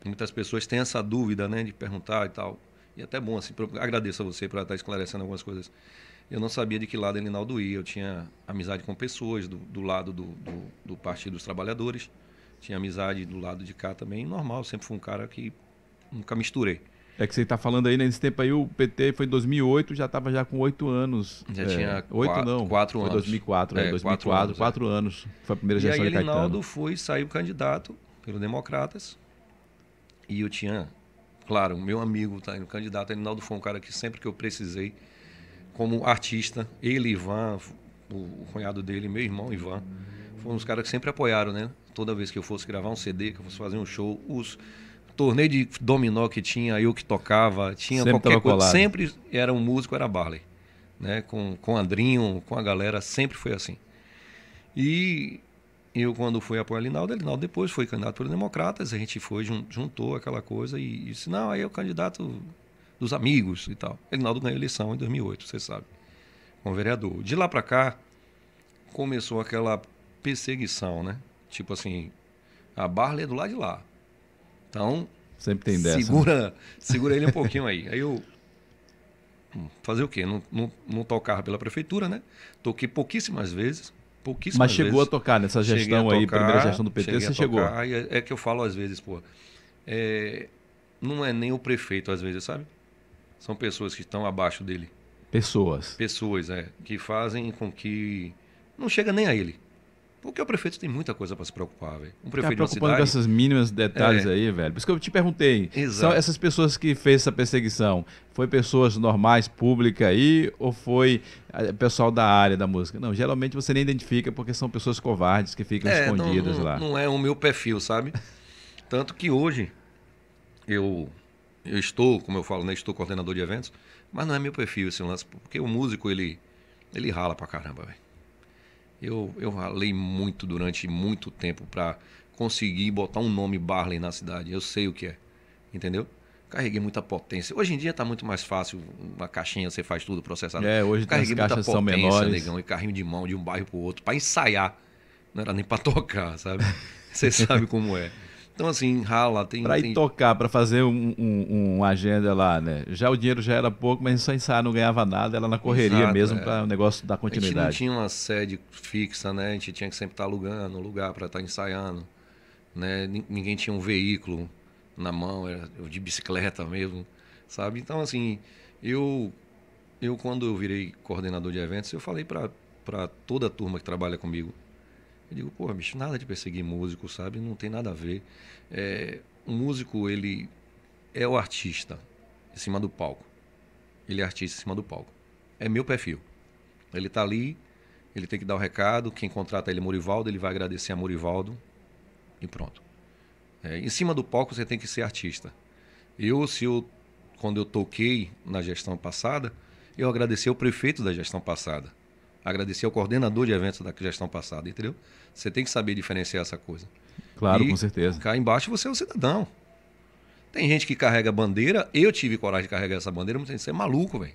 Muitas pessoas têm essa dúvida, né, de perguntar e tal. E até bom, assim, agradeço a você por estar esclarecendo algumas coisas. Eu não sabia de que lado Elinaldo ia. Eu tinha amizade com pessoas do, do lado do, do, do, Partido dos Trabalhadores. Tinha amizade do lado de cá também. Normal, sempre fui um cara que nunca misturei. É que você está falando aí, nesse tempo aí, o PT foi em 2008, já estava já com oito anos. Já é, tinha oito quatro, não, quatro foi anos. 2004, é, 2004, quatro anos, quatro é. anos. Foi a primeira e gestão aí, de Caetano. Elinaldo foi, saiu candidato pelo Democratas. E eu tinha, claro, meu amigo tá, o candidato, Elinaldo foi um cara que sempre que eu precisei, como artista, ele, Ivan, o, o cunhado dele, meu irmão Ivan, foram os caras que sempre apoiaram, né? Toda vez que eu fosse gravar um CD, que eu fosse fazer um show, os torneio de dominó que tinha, eu que tocava, tinha sempre qualquer coisa. Colado. Sempre era um músico, era Barley. Né? Com, com Andrinho, com a galera, sempre foi assim. E eu, quando fui apoiar Linaldo, Linaldo depois foi candidato pelos Democratas, a gente foi, juntou aquela coisa e disse, não, aí é o candidato dos amigos e tal. Linaldo ganhou a eleição em 2008, você sabe, como vereador. De lá para cá, começou aquela perseguição, né? Tipo assim, a Barley é do lado de lá. Então, sempre tem dessa. Né? Segura, né? segura ele um pouquinho aí. Aí eu hum, fazer o quê? Não, não, não tocava pela prefeitura, né? Toquei pouquíssimas vezes. Pouquíssimas Mas chegou vezes. a tocar nessa gestão tocar, aí, primeira gestão do PT, você chegou. É, é, que eu falo às vezes, pô. É, não é nem o prefeito, às vezes, sabe? São pessoas que estão abaixo dele. Pessoas. Pessoas, é. Que fazem com que. Não chega nem a ele. Porque o prefeito tem muita coisa para se preocupar, velho. Um prefeito tá preocupando com esses mínimos detalhes é. aí, velho. Por isso que eu te perguntei. Exato. São essas pessoas que fez essa perseguição, foi pessoas normais, públicas aí, ou foi pessoal da área da música? Não, geralmente você nem identifica porque são pessoas covardes que ficam é, escondidas não, não, lá. Não é o meu perfil, sabe? Tanto que hoje eu, eu estou, como eu falo, né, estou coordenador de eventos, mas não é meu perfil esse lance, porque o músico ele, ele rala pra caramba, velho. Eu, eu ralei muito durante muito tempo para conseguir botar um nome Barley na cidade. Eu sei o que é, entendeu? Carreguei muita potência. Hoje em dia está muito mais fácil, na caixinha você faz tudo processado. É, hoje Carreguei muita caixas potência, são menores. negão, e carrinho de mão de um bairro para o outro, para ensaiar. Não era nem para tocar, sabe? Você sabe como é. Então, assim, rala, tem. Para ir tem... tocar, para fazer um, um, uma agenda lá, né? Já o dinheiro já era pouco, mas só ensaiar não ganhava nada, ela na correria Exato, mesmo é. para o negócio dar continuidade. A gente não tinha uma sede fixa, né? A gente tinha que sempre estar alugando um lugar para estar ensaiando. Né? Ninguém tinha um veículo na mão, era de bicicleta mesmo, sabe? Então, assim, eu, eu quando eu virei coordenador de eventos, eu falei para toda a turma que trabalha comigo, eu digo, pô, bicho, nada de perseguir músico, sabe? Não tem nada a ver. É, um músico, ele é o artista em cima do palco. Ele é artista em cima do palco. É meu perfil. Ele está ali, ele tem que dar o recado. Quem contrata ele é Morivaldo, ele vai agradecer a Morivaldo e pronto. É, em cima do palco você tem que ser artista. Eu, se eu, quando eu toquei na gestão passada, eu agradeci ao prefeito da gestão passada. Agradeci ao coordenador de eventos da gestão passada, entendeu? Você tem que saber diferenciar essa coisa. Claro, e com certeza. Cá embaixo você é um cidadão. Tem gente que carrega bandeira, eu tive coragem de carregar essa bandeira, mas você é maluco, velho.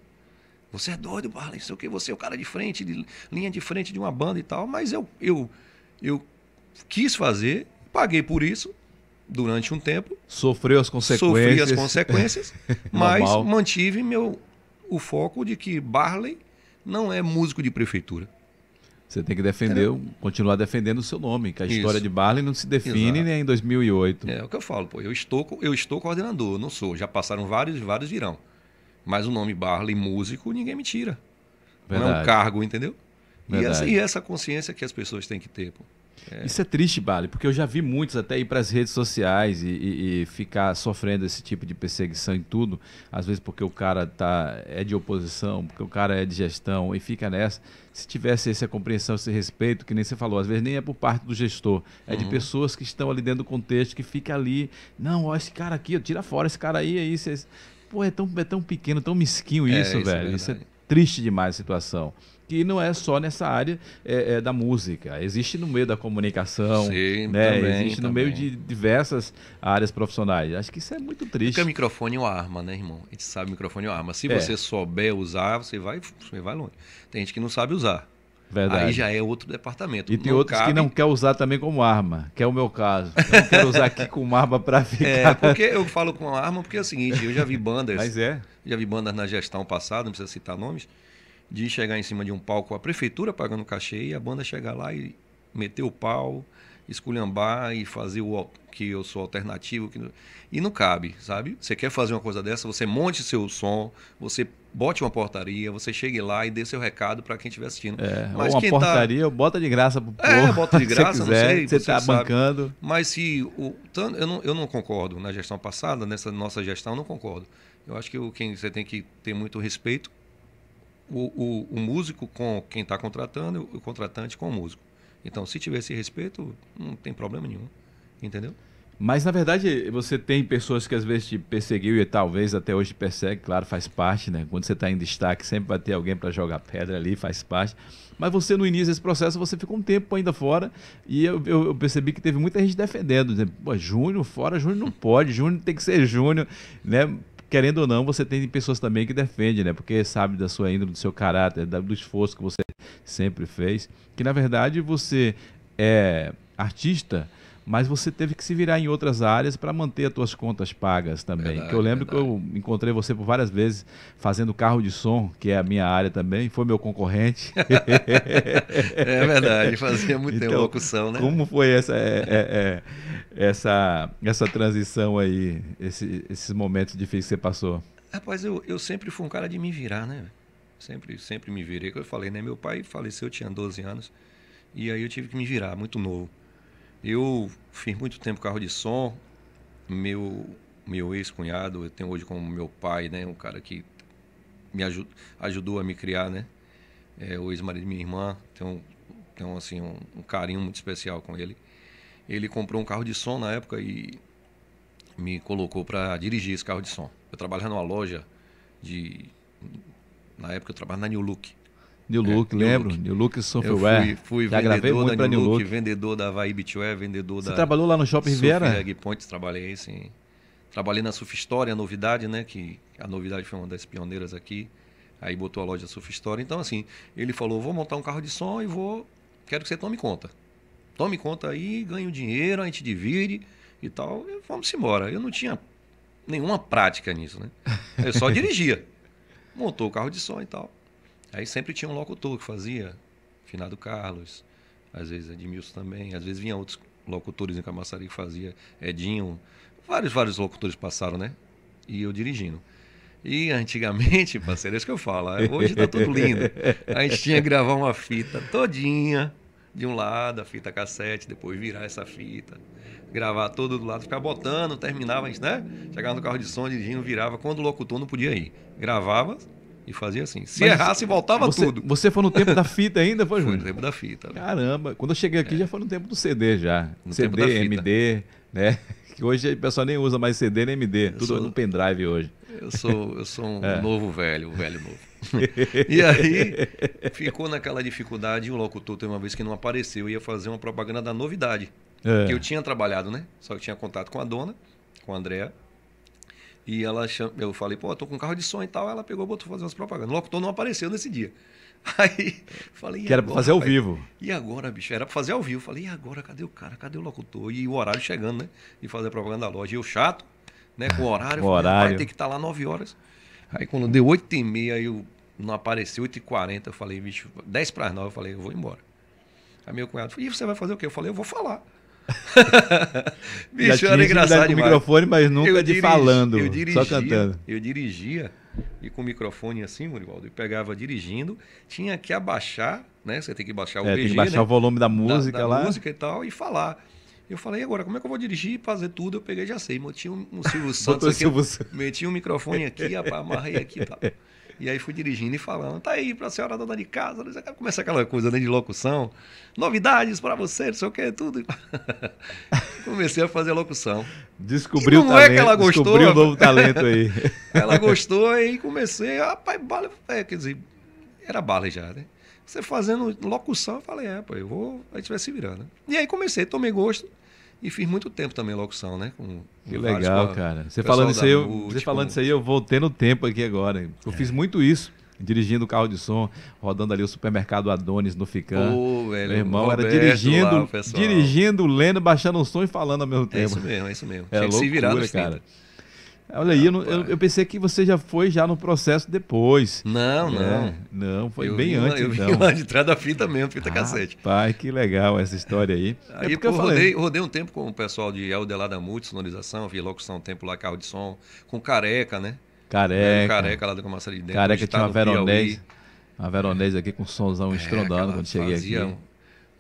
Você é doido, Barley, sei o que, você é o cara de frente, de linha de frente de uma banda e tal, mas eu, eu, eu quis fazer, paguei por isso durante um tempo. Sofreu as consequências. Sofri as consequências, mas mantive meu, o foco de que Barley não é músico de prefeitura. Você tem que defender, é. continuar defendendo o seu nome, que a Isso. história de Barley não se define nem em 2008. É o que eu falo, pô, eu estou, eu estou coordenador, não sou. Já passaram vários, vários virão. Mas o nome Barley músico ninguém me tira. Verdade. Não é um cargo, entendeu? E essa, e essa, consciência que as pessoas têm que ter, pô. É. Isso é triste, Bale, porque eu já vi muitos até ir para as redes sociais e, e, e, ficar sofrendo esse tipo de perseguição em tudo, às vezes porque o cara tá, é de oposição, porque o cara é de gestão e fica nessa. Se tivesse essa compreensão, esse respeito, que nem você falou, às vezes nem é por parte do gestor, é uhum. de pessoas que estão ali dentro do contexto, que fica ali, não, ó, esse cara aqui, tira fora esse cara aí, aí, você... Pô, é tão, é tão pequeno, tão mesquinho isso, é, isso velho. É isso é triste demais a situação que não é só nessa área é, é, da música. Existe no meio da comunicação, Sim, né? também, existe também. no meio de diversas áreas profissionais. Acho que isso é muito triste. Porque o microfone é uma arma, né, irmão? A gente sabe o microfone é uma arma. Se é. você souber usar, você vai, você vai longe. Tem gente que não sabe usar. Verdade. Aí já é outro departamento. E tem não outros cabe... que não quer usar também como arma, que é o meu caso. Eu não quero usar aqui como arma para ficar. É, porque eu falo com arma porque é o seguinte, eu já vi bandas. Mas é. Já vi bandas na gestão passada, não precisa citar nomes, de chegar em cima de um palco, a prefeitura pagando cachê e a banda chegar lá e meter o pau, esculhambar e fazer o que eu sou alternativo. Que... E não cabe, sabe? Você quer fazer uma coisa dessa, você monte seu som, você bote uma portaria, você chegue lá e dê seu recado para quem estiver assistindo. É, Mas uma tá portaria, tá... bota de graça pro é, povo. É, bota de graça, quiser, não sei. Você está bancando. Mas se o eu não, eu não concordo na gestão passada, nessa nossa gestão eu não concordo. Eu acho que o, quem você tem que ter muito respeito o, o, o músico com quem está contratando o contratante com o músico. Então, se tiver esse respeito, não tem problema nenhum. Entendeu? Mas, na verdade, você tem pessoas que às vezes te perseguiu e talvez até hoje persegue, claro, faz parte, né? Quando você está em destaque, sempre vai ter alguém para jogar pedra ali, faz parte. Mas você, no início desse processo, você ficou um tempo ainda fora e eu, eu, eu percebi que teve muita gente defendendo, dizendo, pô, Júnior fora, Júnior não pode, Júnior tem que ser Júnior, né? Querendo ou não, você tem pessoas também que defendem, né? Porque sabe da sua índole, do seu caráter, do esforço que você sempre fez, que na verdade você é artista mas você teve que se virar em outras áreas para manter as suas contas pagas também. Verdade, que eu lembro verdade. que eu encontrei você por várias vezes fazendo carro de som, que é a minha área também, foi meu concorrente. é verdade, fazia muito então, locução, né? Como foi essa, é, é, é, essa, essa transição aí, esse, esses momentos difíceis que você passou? Rapaz, eu, eu sempre fui um cara de me virar, né? Sempre, sempre me virei. Eu falei, né? Meu pai faleceu, eu tinha 12 anos, e aí eu tive que me virar, muito novo. Eu fiz muito tempo carro de som. Meu meu ex-cunhado, eu tenho hoje como meu pai, né, um cara que me ajud, ajudou a me criar, né? É, o ex-marido de minha irmã, tem um, assim um, um, carinho muito especial com ele. Ele comprou um carro de som na época e me colocou para dirigir esse carro de som. Eu trabalhava numa loja de na época eu trabalhava na New Look. New Look, é, lembro. New Look, New Look Software. Eu fui, fui Já vendedor da New Look, Look, vendedor da Havaí Beachwear, vendedor Você da... Você trabalhou lá no Shopping Riviera? Surf Points, trabalhei, sim. Trabalhei na Surf Story, a novidade, né? Que a novidade foi uma das pioneiras aqui. Aí botou a loja Surf Story. Então, assim, ele falou, vou montar um carro de som e vou... Quero que você tome conta. Tome conta aí, ganhe o dinheiro, a gente divide e tal. E vamos embora. Eu não tinha nenhuma prática nisso, né? Eu só dirigia. Montou o carro de som e tal. Aí sempre tinha um locutor que fazia, Finado Carlos, às vezes Edmilson também, às vezes vinha outros locutores em Camaçari que fazia, Edinho, vários, vários locutores passaram, né? E eu dirigindo. E antigamente, parceiro, é isso que eu falo, hoje tá tudo lindo. A gente tinha que gravar uma fita todinha, de um lado, a fita cassete, depois virar essa fita, gravar todo do lado, ficar botando, terminava, a gente, né? Chegava no carro de som, dirigindo, virava, quando o locutor não podia ir. Gravava, e fazia assim. Se Mas errasse, voltava você, tudo. Você foi no tempo da fita ainda, foi, Júnior? Foi no tempo da fita. Né? Caramba, quando eu cheguei aqui é. já foi no tempo do CD já. No CD, MD, né? Que hoje o pessoal nem usa mais CD nem MD, eu tudo sou, no pendrive hoje. Eu sou, eu sou um é. novo velho, um velho novo. e aí ficou naquela dificuldade, o locutor tem uma vez que não apareceu, eu ia fazer uma propaganda da novidade. É. Que eu tinha trabalhado, né? Só que eu tinha contato com a dona, com a Andrea. E ela cham... eu falei, pô, eu tô com carro de som e tal. Ela pegou botou fazer umas propagandas. O locutor não apareceu nesse dia. Aí falei, que era para fazer ao vivo. E agora, bicho? Era para fazer ao vivo. Falei, e agora? Cadê o cara? Cadê o locutor? E o horário chegando, né? E fazer a propaganda da loja. E eu chato, né? Com o horário. o horário. Vai ter que estar tá lá 9 horas. Aí quando deu 8 e meia, eu não apareceu, 8 e 40 eu falei, bicho, 10 para as 9, eu falei, eu vou embora. Aí meu cunhado falou, e você vai fazer o quê? Eu falei, eu vou falar. Bicho, era engraçado demais. microfone, mas nunca eu de dirigi, falando, eu dirigia, só cantando. Eu dirigia e com o microfone assim, Murivaldo, eu pegava dirigindo, tinha que abaixar, né? Você tem que baixar o é, PG, tem que baixar né? o volume da música da, da lá. música e tal e falar. Eu falei, agora, como é que eu vou dirigir e fazer tudo? Eu peguei já sei. Meti um, um Silvio Santos aqui, Silvio... meti um microfone aqui, amarrei aqui e tal. E aí fui dirigindo e falando, tá aí pra senhora dona de casa, começa aquela coisa né, de locução, novidades para você, não sei o que, tudo. Comecei a fazer locução. Descobriu o talento, é que ela gostou, descobriu um novo talento aí. ela gostou e comecei, rapaz, bala, é, quer dizer, era bala já, né? Você fazendo locução, eu falei, é, pô, eu vou, a gente vai se virando. E aí comecei, tomei gosto. E fiz muito tempo também locução, né? Com, que legal, cara. Você falando, isso aí, eu, você falando isso aí, eu voltei no tempo aqui agora. Eu é. fiz muito isso. dirigindo o carro de som, rodando ali o supermercado Adonis no Ficam. Pô, velho, Meu irmão Roberto era dirigindo, lá, o dirigindo, lendo, baixando um som e falando ao mesmo É tempo. isso mesmo, é isso mesmo. É Tinha que se virar loucura, cara. 30. Olha aí, eu, não- eu- eu pensei que você já foi já no processo depois. Não, não. É, não, foi eu bem lá- antes Eu vim então. lá de trás da fita mesmo, fita cassete. Pai, que legal essa história aí. Aí é porque pô, eu rodei, rodei um tempo com o pessoal de Eldelar da Multi, sonorização, fiz locução um tempo lá, carro de som, com Careca, né? Careca. Careca lá do Comassaria de Dentro. Careca tinha uma veronese. Uma veronese aqui com um somzão É, estrondando quando cheguei fazia aqui.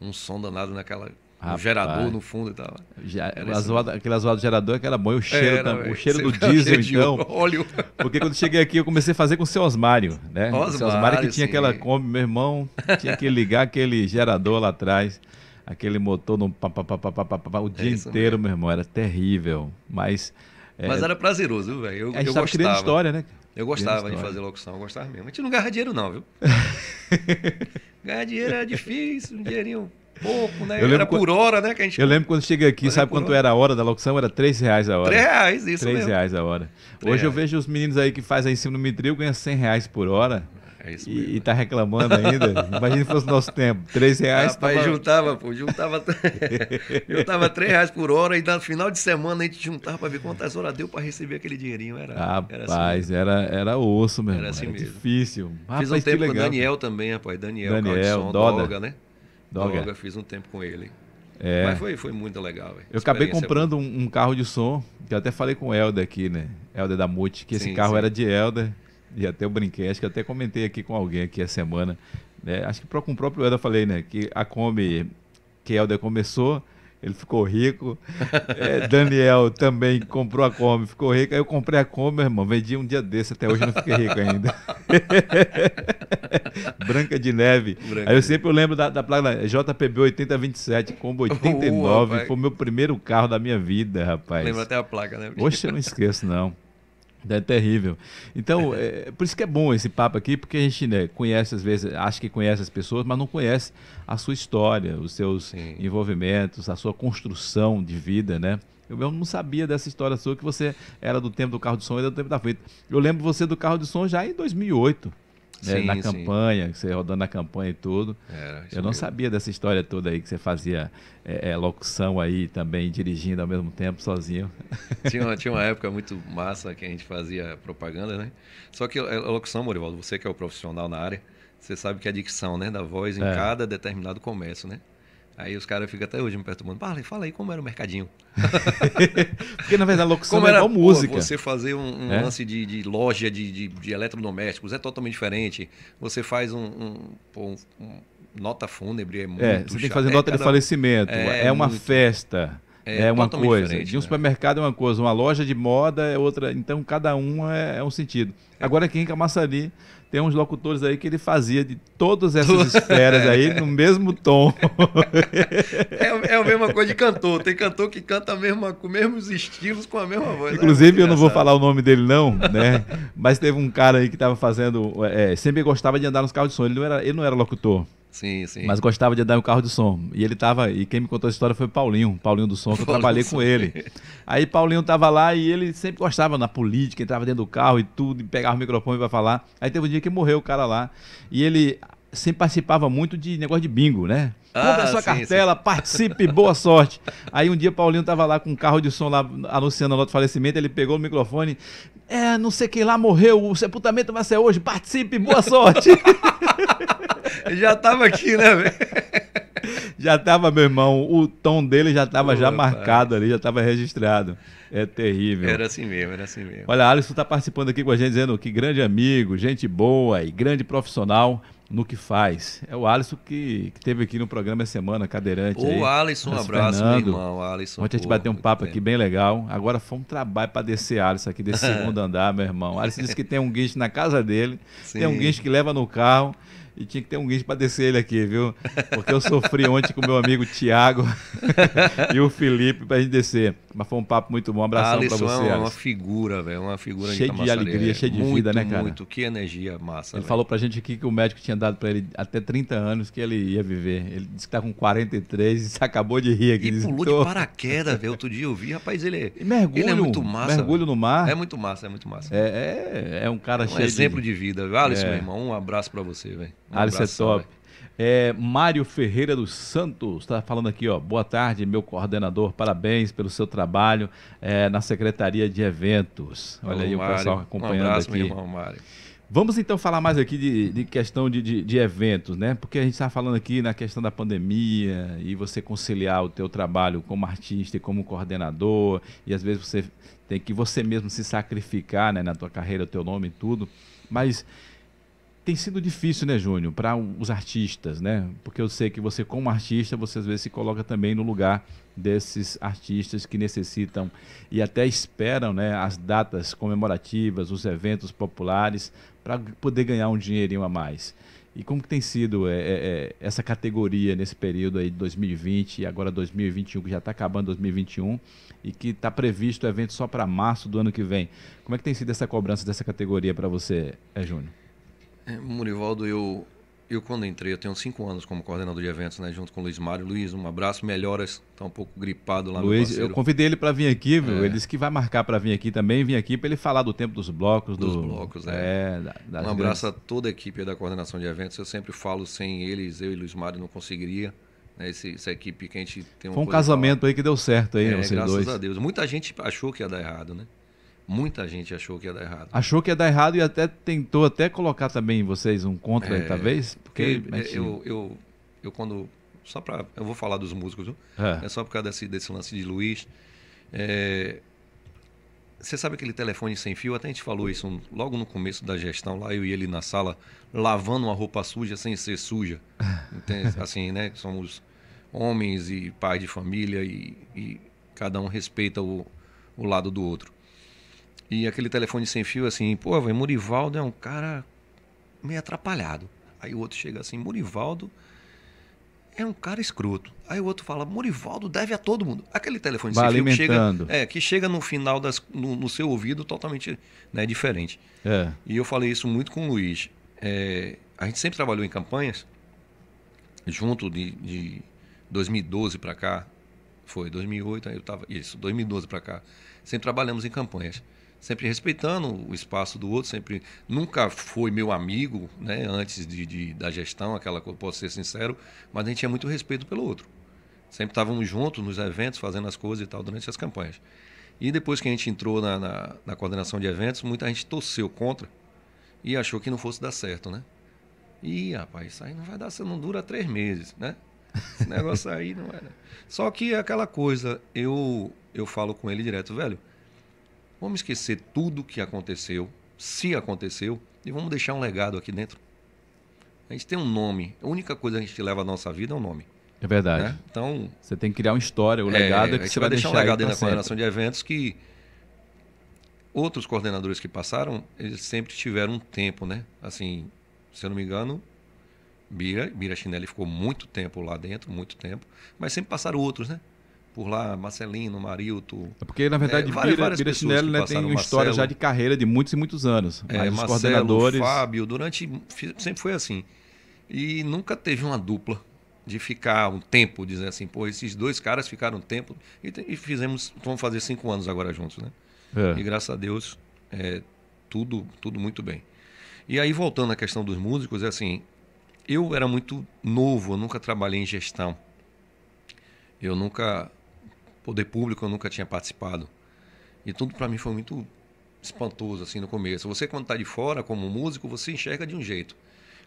Um, um som danado naquela. Rapaz. gerador no fundo e tal. Já, Era aquele zoado gerador que era bom. E o cheiro, Era, tam- o cheiro do diesel, então. Óleo. Porque quando cheguei aqui, eu comecei a fazer com o seu Osmário, né? o seu Osmário que Osmário, tinha sim. aquela Kombi, meu irmão, tinha que ligar aquele gerador lá atrás, aquele motor no pá, pá, pá, pá, pá, pá, o dia É isso inteiro, meu irmão, era terrível. Mas, é, Mas era prazeroso, viu, velho? Eu, a gente eu criando gostava. história, né? Eu gostava de fazer locução, eu gostava mesmo. A gente não ganhava dinheiro, não, viu? Ganhar dinheiro era difícil, um dinheirinho pouco, né? Era quando- por hora, né? Que a gente. Eu lembro quando cheguei aqui, sabe quanto hora. era a hora da locução? Era 3 reais a hora. Três reais, isso 3 mesmo. reais a hora. Três Hoje eu vejo os meninos aí que fazem em cima do Mitril ganham 100 reais por hora É isso mesmo. e, e tá reclamando ainda. Imagina se fosse nosso tempo. 3 reais. Rapaz, tava- juntava, pô, juntava, juntava 3 reais por hora e no final de semana a gente juntava pra ver quantas horas deu pra receber aquele dinheirinho. Era, era assim Rapaz, mesmo. era, era osso, meu Era assim era mesmo. difícil. Rapaz, Fiz um tempo com o legal. Daniel também, rapaz. Daniel, Daniel, Doda. Doga, né? Doga. Doga, fiz um tempo com ele. É. Mas foi, foi muito legal. Eu acabei comprando um, um carro de som, que eu até falei com o Helder aqui, né? Helder da Multi, que esse Sim, carro sim. era de Helder. E até eu brinquei, acho que até comentei aqui com alguém aqui a semana. né? Acho que com o próprio Helder eu falei, né? Que a Kombi que Helder começou, ele ficou rico. É, Daniel também comprou a Kombi, ficou rico. Aí eu comprei a Kombi, meu irmão, vendi um dia desse, até hoje eu não fiquei rico ainda. Branca de Neve. Branca Aí eu sempre lembro da, da placa JPB 8027, Combo 89. rapaz. foi o meu primeiro carro da minha vida, rapaz. Lembra até a placa, né? Oxe, eu não esqueço, não. É terrível. Então, é, por isso que é bom esse papo aqui, porque a gente né, conhece, às vezes, acha que conhece as pessoas, mas não conhece a sua história, os seus Sim. envolvimentos, a sua construção de vida, né? Eu mesmo não sabia dessa história sua, que você era do tempo do carro de som e era do tempo da frente. Eu lembro você do carro de som já em 2008, né, Sim, na sim. campanha, você rodando na campanha e tudo. Era, isso Eu não mesmo. sabia dessa história toda aí, que você fazia é, é, locução aí também, dirigindo ao mesmo tempo, sozinho. Tinha uma, tinha uma época muito massa que a gente fazia propaganda, né? Só que a a locução, Morivaldo, você que é o profissional na área, você sabe que a dicção, né, da voz em É. cada determinado comércio, né? Aí os caras ficam até hoje me perturbando. Aí, fala aí como era o mercadinho. Porque na verdade a locução Como é era igual pô, música. você fazer um, um É? lance de, de loja de, de, de eletrodomésticos é totalmente diferente. Você faz um, um- um- nota fúnebre, é muito É, você tem que fazer É nota de cada- falecimento. É, é uma muito. festa. É É, uma coisa. De um né? supermercado é uma coisa, uma loja de moda é outra. Então cada um é, é um sentido. Agora aqui em Camaçari tem uns locutores aí que ele fazia de todas essas esferas aí no mesmo tom. É, é a mesma coisa de cantor. Tem cantor que canta a mesma, com os mesmos estilos, com a mesma voz. É Inclusive, muito eu não vou falar o nome dele, não, né? Mas teve um cara aí que tava fazendo. é, sempre gostava de andar nos carros de som. Ele não era, ele não era locutor, Sim, sim. mas gostava de andar em um carro de som. E ele tava. E quem me contou a história foi o Paulinho, Paulinho do som, que eu trabalhei com ele. Aí Paulinho tava lá e ele sempre gostava na política, entrava dentro do carro e tudo, e pegava o microfone pra falar. Aí teve um dia que morreu o cara lá. E ele sempre participava muito de negócio de bingo, né? Ah, Compre a sua sim, cartela, participe, boa sorte. Aí um dia Paulinho tava lá com um carro de som lá anunciando a nota de falecimento, ele pegou o microfone, é, não sei quem lá morreu, o sepultamento vai ser hoje, participe, boa sorte. Já tava aqui, né, velho? já tava, meu irmão, o tom dele já tava Pô, já marcado ali, já tava registrado. É terrível. Era assim mesmo, era assim mesmo. Olha, Alisson está participando aqui com a gente, dizendo que grande amigo, gente boa e grande profissional no que faz. É o Alisson que, que teve aqui no programa essa semana, cadeirante. aí. Ô, Alisson, um abraço, Fernando. meu irmão. Alisson, Ontem a gente bateu um papo aqui bem legal. Agora foi um trabalho para descer Alisson aqui desse segundo andar, meu irmão. Alisson disse que tem um guincho na casa dele, tem um Sim. guincho que leva no carro. E tinha que ter um guincho para descer ele aqui, viu? Porque eu sofri ontem com meu amigo Tiago e o Felipe para a gente descer. Mas foi um papo muito bom. Um abração para você. é uma, figura, velho. Uma figura Cheio de alegria, cheio de muito, vida, né, cara? Muito, que energia massa. Ele véio. falou pra gente aqui que o médico tinha dado pra ele até 30 anos que ele ia viver. Ele disse que tá com 43 e acabou de rir aqui. E pulou "Tô". de paraquedas, velho. Outro dia eu vi, rapaz, ele é, mergulho, ele é muito massa. mergulho no mar. É muito massa, é muito massa. É, é, é um cara um cheio exemplo de... de vida. Alisson, É. meu irmão, um abraço pra você, velho. Um Alisson é top. velho. É, Mário Ferreira dos Santos está falando aqui, ó. Boa tarde, meu coordenador. Parabéns pelo seu trabalho é, na Secretaria de Eventos. Olha aí o pessoal acompanhando Um abraço, aqui. meu irmão, Mário. Vamos então falar mais aqui de, de questão de, de, de eventos, né? Porque a gente está falando aqui na questão da pandemia e você conciliar o teu trabalho como artista e como coordenador e às vezes você tem que você mesmo se sacrificar, né, na tua carreira, o teu nome e tudo. Mas tem sido difícil, né, Júnior, para os artistas, né? Porque eu sei que você, como artista, você às vezes se coloca também no lugar desses artistas que necessitam e até esperam, né, as datas comemorativas, os eventos populares para poder ganhar um dinheirinho a mais. E como que tem sido é, é, é, essa categoria nesse período aí de 2020 e agora 2021, que já está acabando 2021 e que está previsto o evento só para março do ano que vem. Como é que tem sido essa cobrança dessa categoria para você, é, Júnior? É, Murivaldo, eu, eu quando entrei, eu tenho cinco anos como coordenador de eventos, né? Junto com o Luiz Mário. Luiz, um abraço, melhoras. Tá um pouco gripado lá no Luiz, eu convidei ele para vir aqui, viu? É. Ele disse que vai marcar para vir aqui também, vir aqui para ele falar do tempo dos blocos, Dos do, blocos, é. da- das Um abraço grandes- a toda a equipe da coordenação de eventos. Eu sempre falo, sem eles, eu e Luiz Mário não conseguiria. Né? Esse, essa equipe que a gente tem uma Foi um casamento aí que deu certo aí, É, né, vocês graças dois. a Deus. Muita gente achou que ia dar errado, né? Muita gente achou que ia dar errado. Achou que ia dar errado e até tentou até colocar também em vocês um contra É, talvez? Porque eu, eu, eu quando. Só para. Eu vou falar dos músicos, viu? É. É só por causa desse, desse lance de Luiz. É, Você sabe aquele telefone sem fio? Até a gente falou isso logo no começo da gestão, lá eu e ele na sala, lavando uma roupa suja sem ser suja. Entende? Assim, né? Somos homens e pais de família e, e cada um respeita o, o lado do outro. E aquele telefone sem fio, assim, pô, velho, Murivaldo é um cara meio atrapalhado. Aí o outro chega assim, Murivaldo é um cara escroto. Aí o outro fala, Murivaldo deve a todo mundo. Aquele telefone Vai sem fio que chega, é, que chega no final das, no, no seu ouvido totalmente né, diferente. É. E eu falei isso muito com o Luiz. É, a gente sempre trabalhou em campanhas, junto de, de 2012 para cá, foi 2008, aí eu tava isso, 2012 para cá. Sempre trabalhamos em campanhas, sempre respeitando o espaço do outro, sempre nunca foi meu amigo, né, antes de, de- da gestão, aquela coisa, posso ser sincero, mas a gente tinha muito respeito pelo outro. Sempre estávamos juntos nos eventos, fazendo as coisas e tal durante as campanhas. E depois que a gente entrou na, na, na coordenação de eventos, muita gente torceu contra e achou que não fosse dar certo, né? Ih, rapaz, isso aí não vai dar certo, não dura três meses, né? Esse negócio aí não era. Só que é aquela coisa, eu, eu falo com ele direto, velho, vamos esquecer tudo que aconteceu, se aconteceu, e vamos deixar um legado aqui dentro. A gente tem um nome, a única coisa que a gente leva a nossa vida é o nome. É verdade. Né? Então, Você tem que criar uma história, o legado é, a que gente você vai deixar um legado na sempre. coordenação de eventos que outros coordenadores que passaram, eles sempre tiveram um tempo, né? Assim, se eu não me engano, Bira, Bira Chinelli ficou muito tempo lá dentro, muito tempo, mas sempre passaram outros, né? Por lá, Marcelino, Marilto, É porque, na verdade, É, várias- Bira, várias Chinelli né, tem uma história já de carreira de muitos e muitos anos. é, mas os Marcelo, coordenadores. Fábio, durante sempre foi assim. E nunca teve uma dupla de ficar um tempo, dizer assim, pô, esses dois caras ficaram um tempo e, e fizemos, vamos fazer cinco anos agora juntos, né? É. E graças a Deus, é, tudo, tudo muito bem. E aí, voltando à questão dos músicos, é assim, eu era muito novo, eu nunca trabalhei em gestão. Eu nunca, poder público, eu nunca tinha participado. E tudo para mim foi muito espantoso, assim, no começo. Você, quando está de fora, como músico, você enxerga de um jeito.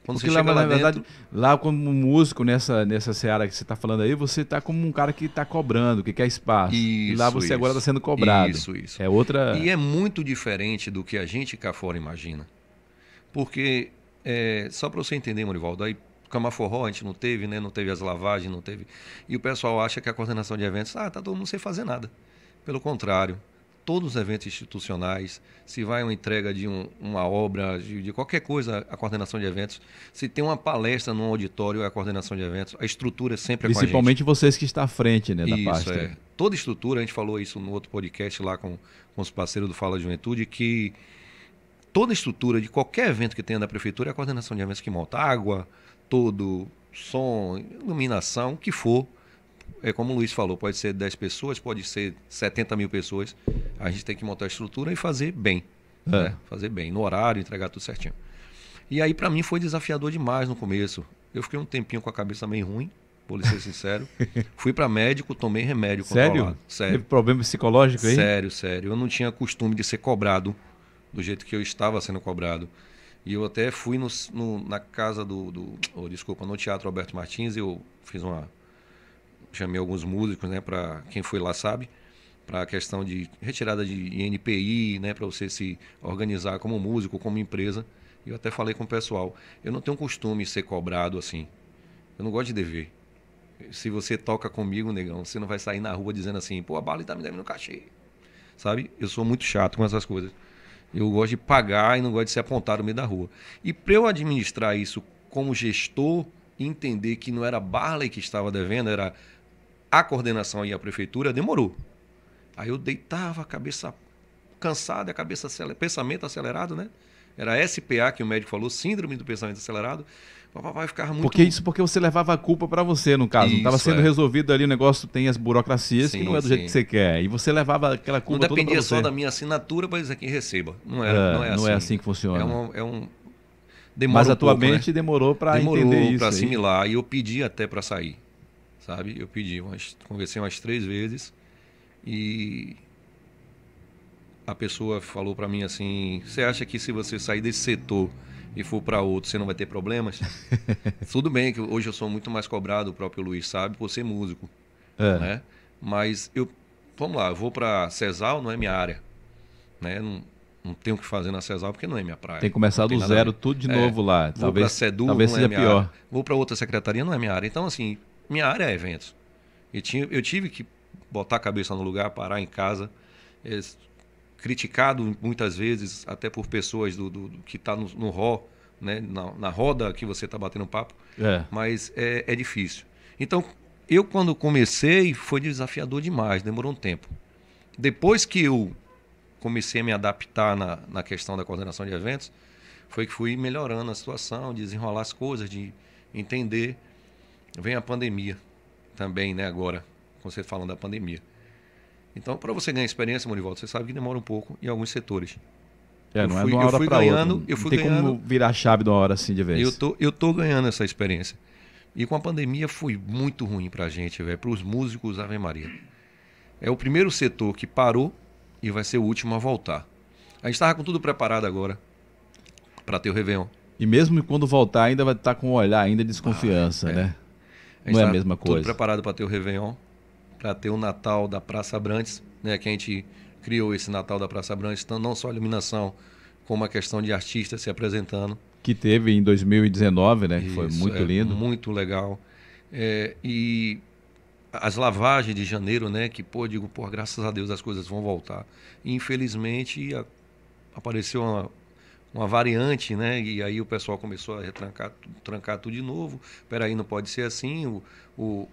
Quando Porque você lá, chega na lá verdade, dentro... lá como músico, nessa, nessa seara que você está falando aí, você está como um cara que está cobrando, que quer espaço. e lá Isso, você agora está isso. sendo cobrado. Isso, isso. É outra. E é muito diferente do que a gente cá fora imagina. Porque, é, só para você entender, Morivaldo, aí Camaforró a gente não teve, né? Não teve as lavagens, não teve. E o pessoal acha que a coordenação de eventos, ah, tá todo mundo sem fazer nada. Pelo contrário, todos os eventos institucionais, se vai uma entrega de um, uma obra, de, de, qualquer coisa, a coordenação de eventos, se tem uma palestra num auditório, é a coordenação de eventos, a estrutura é sempre é Principalmente vocês que estão à frente né, da isso, pasta. É. Toda estrutura, a gente falou isso no outro podcast lá com, com os parceiros do Fala Juventude, que toda estrutura de qualquer evento que tenha da prefeitura é a coordenação de eventos que monta água, todo, som, iluminação, o que for é como o Luiz falou, pode ser 10 pessoas, pode ser 70 mil pessoas. A gente tem que montar a estrutura e fazer bem. É. Né? Fazer bem, no horário, entregar tudo certinho. E aí, para mim, foi desafiador demais no começo. Eu fiquei um tempinho com a cabeça meio ruim, vou ser sincero. Fui para médico, tomei remédio sério? Sério? Teve problema psicológico aí? Sério, sério. Eu não tinha costume de ser cobrado do jeito que eu estava sendo cobrado. E eu até fui no, no na casa do, do oh, desculpa, no Teatro Alberto Martins, eu fiz uma chamei alguns músicos, né, para quem foi lá sabe, para a questão de retirada de INPI, né, para você se organizar como músico, como empresa. E eu até falei com o pessoal, eu não tenho costume de ser cobrado assim. Eu não gosto de dever. Se você toca comigo, negão, você não vai sair na rua dizendo assim, pô, a bala está me devendo cachê. Sabe? Eu sou muito chato com essas coisas. Eu gosto de pagar e não gosto de ser apontado no meio da rua. E para eu administrar isso como gestor, entender que não era Barley que estava devendo, era a coordenação e a prefeitura demorou. Aí eu deitava a cabeça cansada, a cabeça pensamento acelerado, né? Era SPA que o médico falou, síndrome do pensamento acelerado. O papai ficava muito. Porque isso porque você levava a culpa para você, no caso. Estava sendo é. resolvido ali, o negócio tem as burocracias sim, que não é do sim. jeito que você quer. E você levava aquela culpa Não dependia só da minha assinatura para dizer quem receba. Não, era, é, não, é, não assim. é assim que funciona. É um, é um... Mas um a tua pouco, mente né? demorou para entender isso. para assimilar. E eu pedi até para sair sabe? Eu pedi, umas, conversei umas três vezes e a pessoa falou para mim assim: você acha que se você sair desse setor e for para outro, você não vai ter problemas? Tudo bem que hoje eu sou muito mais cobrado, o próprio Luiz sabe, por ser músico, é. né? Mas eu, vamos lá, eu vou para Cesal, não é minha área, né? Não, não tenho o que fazer na Cesal porque não é minha praia. Tem que começar do zero, tudo de é, novo lá. Vou talvez, Sedu, talvez seja é pior. Área. Vou para outra secretaria, não é minha área. Então, assim, minha área é eventos. E tinha, eu tive que botar a cabeça no lugar, parar em casa. Criticado muitas vezes, até por pessoas do, do, do que está no, no RO, né? na, na roda que você está batendo papo. É. Mas é, é difícil. Então, eu quando comecei, foi desafiador demais, demorou um tempo. Depois que eu comecei a me adaptar na, na questão da coordenação de eventos, foi que fui melhorando a situação, desenrolar as coisas, de entender Vem a pandemia também, né, agora, com você falando da pandemia. Então, para você ganhar experiência, Morivaldo, você sabe que demora um pouco em alguns setores. É, não eu fui, é de uma hora para outra. Eu fui não tem ganhando, como virar a chave de uma hora assim de vez. Eu tô, eu tô ganhando essa experiência. E com a pandemia foi muito ruim para a gente, velho, para os músicos Ave Maria. É o primeiro setor que parou e vai ser o último a voltar. A gente estava com tudo preparado agora para ter o Réveillon. E mesmo quando voltar, ainda vai estar com um olhar ainda de desconfiança, ah, é. né? não é a tá mesma coisa. Tudo preparado para ter o Réveillon, para ter o Natal da Praça Abrantes, né? Que a gente criou esse Natal da Praça Abrantes, então não só iluminação, como a questão de artistas se apresentando. Que teve em 2019, né? Que foi muito é, lindo. Muito legal. É, e as lavagens de janeiro, né? Que, pô, digo, pô, graças a Deus as coisas vão voltar. E, infelizmente, a, apareceu uma, uma variante, né? E aí o pessoal começou a retrancar, trancar tudo de novo. Peraí, não pode ser assim. O, o,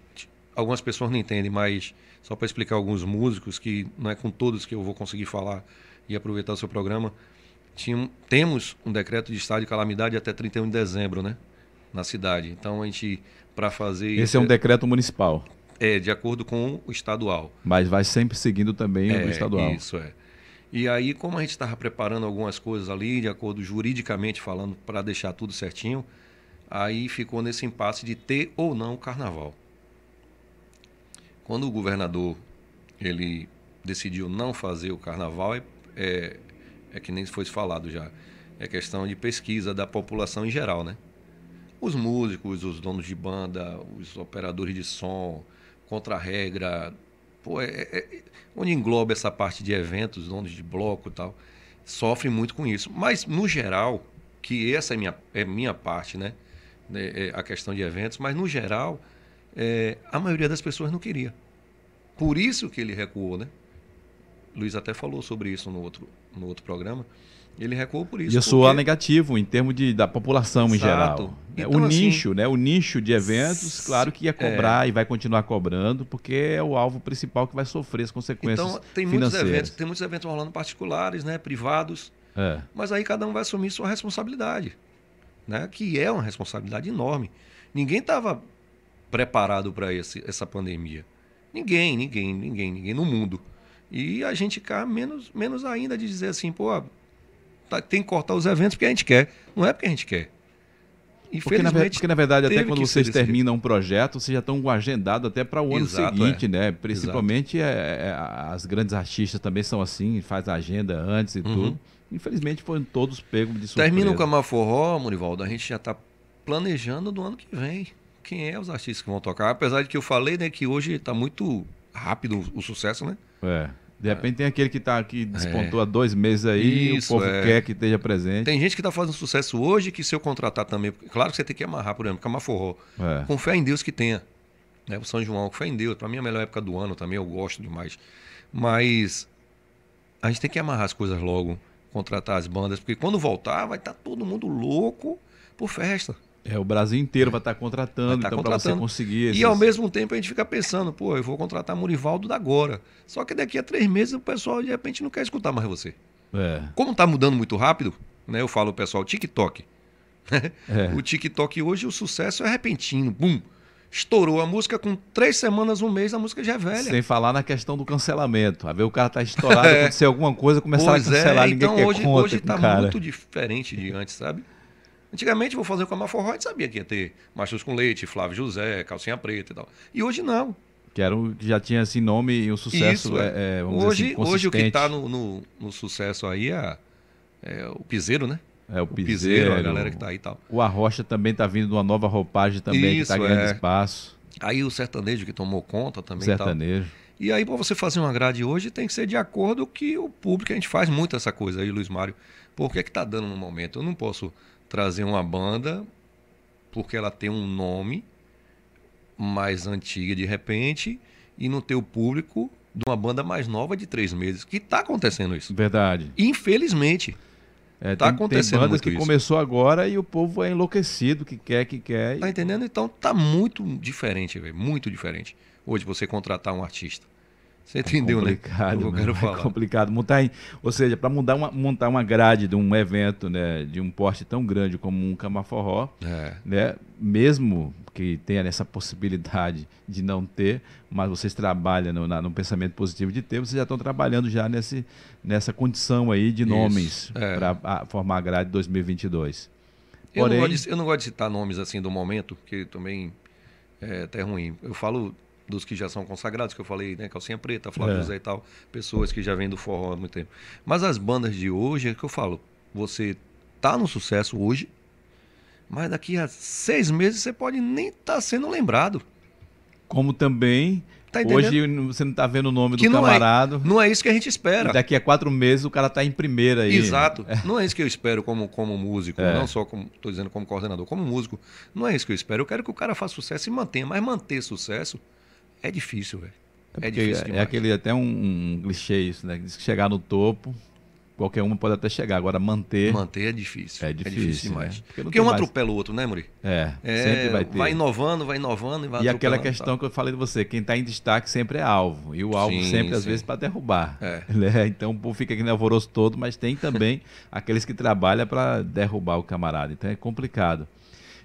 algumas pessoas não entendem, mas só para explicar alguns músicos, que não é com todos que eu vou conseguir falar e aproveitar o seu programa. Tinha, temos um decreto de estado de calamidade até 31 de dezembro, né? Na cidade. Então a gente, para fazer. Esse é um decreto municipal. É, de acordo com o estadual. Mas vai sempre seguindo também é, o estadual. Isso é. E aí, como a gente estava preparando algumas coisas ali, de acordo juridicamente falando, para deixar tudo certinho, aí ficou nesse impasse de ter ou não o carnaval. Quando o governador ele decidiu não fazer o carnaval, é, é, é que nem foi falado já, é questão de pesquisa da população em geral, né? Os músicos, os donos de banda, os operadores de som, contra a regra, pô, é, é, onde engloba essa parte de eventos, donos de bloco e tal, sofre muito com isso. Mas, no geral, que essa é minha, é minha parte, né? É, é a questão de eventos, mas, no geral, é, a maioria das pessoas não queria. Por isso que ele recuou, né? Luiz até falou sobre isso no outro, no outro programa. Ele recuou por isso. Ia porque... soar negativo em termos de, da população em Exato. geral. Então, o assim, nicho, né? O nicho de eventos, claro que ia cobrar e vai continuar cobrando, porque é o alvo principal que vai sofrer as consequências Então, tem muitos financeiras. eventos, tem muitos eventos rolando particulares, né, privados, É. mas aí cada um vai assumir sua responsabilidade, né, que é uma responsabilidade enorme. Ninguém estava preparado para essa pandemia. Ninguém, ninguém, ninguém, ninguém no mundo. E a gente cá menos, menos ainda de dizer assim, pô, tá- tem que cortar os eventos porque a gente quer. Não é porque a gente quer. Porque na, porque, na verdade, até quando vocês terminam um projeto, vocês já estão agendados até para o ano Exato, seguinte, é. né? Principalmente é, é, as grandes artistas também são assim, faz a agenda antes e Uhum. tudo. Infelizmente foram todos pegos de surpresa. termina o Camaforró, Murivaldo, a gente já está planejando do ano que vem. Quem é os artistas que vão tocar? Apesar de que eu falei, né, que hoje está muito rápido o, o sucesso, né? É. De repente tem aquele que tá aqui despontou há dois meses aí, Isso, o povo é. quer que esteja presente. Tem gente que está fazendo sucesso hoje que se eu contratar também, claro que você tem que amarrar, por exemplo, Camaforró. É. Com fé em Deus que tenha. Né? O São João, com fé em Deus. Para mim é a melhor época do ano também, eu gosto demais. Mas a gente tem que amarrar as coisas logo, contratar as bandas, porque quando voltar vai estar todo mundo louco por festa. É, o Brasil inteiro vai estar contratando, Vai tá então para você conseguir esses... E ao mesmo tempo a gente fica pensando, pô, eu vou contratar Murivaldo da agora. Só que daqui a três meses o pessoal de repente não quer escutar mais você. É, Como tá mudando muito rápido, né? Eu falo, pessoal, TikTok. é. O TikTok hoje, o sucesso é repentino. Bum! Estourou a música com três semanas, um mês, a música já é velha. Sem falar na questão do cancelamento. A ver o cara tá estourado, acontecer alguma coisa, começar a Pois cancelar, é, ninguém então quer hoje, conta hoje com tá muito diferente de antes, sabe? Antigamente, vou fazer com a gente sabia que ia ter Machos com Leite, Flávio José, Calcinha Preta e tal. E hoje não. Que era um, já tinha assim nome e um sucesso, Isso, é, é, vamos hoje, assim, hoje o que está no, no, no sucesso aí é, é o piseiro, né? É o O piseiro, piseiro, a galera que tá aí e tal. O Arrocha também tá vindo de uma nova roupagem também, Isso, que tá ganhando é. espaço. Aí o sertanejo que tomou conta também e tal. Sertanejo. E aí, para você fazer uma grade hoje, tem que ser de acordo com que o público, a gente faz muito essa coisa aí, Luiz Mário. Por que que tá dando no momento? Eu não posso trazer uma banda porque ela tem um nome mais antiga de repente e não ter o público de uma banda mais nova de três meses. Que tá acontecendo isso. Verdade. Infelizmente. É, Tá tem, acontecendo tem bandas que isso. começou agora e o povo é enlouquecido, que quer, que quer. Tá entendendo? Então tá muito diferente, velho. Muito diferente. Hoje você contratar um artista. Você entendeu, né? complicado, que eu né? quero É falar. complicado. Montar, em- ou seja, para montar uma, montar uma grade de um evento, né, de um porte tão grande como um Camaforró, É. né, mesmo que tenha essa possibilidade de não ter, mas vocês trabalham no, na- no pensamento positivo de ter, vocês já estão trabalhando já nesse, nessa condição aí de Isso, nomes é. para formar a grade 2022. Eu, Porém- não gosto de, eu não gosto de citar nomes assim do momento, que também é até ruim. Eu falo dos que já são consagrados, que eu falei, né? Calcinha Preta, Flávio É. José e tal, pessoas que já vêm do forró há muito tempo. Mas as bandas de hoje, é que eu falo, você tá no sucesso hoje, mas daqui a seis meses você pode nem estar sendo lembrado. Como também, Tá hoje você não está vendo o nome Que do não é- camarada, Não é isso que a gente espera. e daqui a quatro meses o cara está em primeira aí. Exato. Não é isso que eu espero como, como músico, É. não só como estou dizendo como coordenador, como músico. Não é isso que eu espero. Eu quero que o cara faça sucesso e mantenha, mas manter sucesso é difícil, velho. É, É porque difícil é demais. aquele até um, um clichê isso, né? Diz que chegar no topo, qualquer um pode até chegar. Agora manter Manter é difícil. é difícil, demais. né? Porque, não um mais- atropela o outro, né, Muri? É, É, sempre vai ter. inovando, vai inovando e vai e aquela questão tá? que eu falei de você, quem está em destaque sempre é alvo. E o alvo Sim, sempre, às sim. vezes, para derrubar. É. né? Então o povo fica aqui no alvoroço todo, mas tem também aqueles que trabalham para derrubar o camarada. Então é complicado.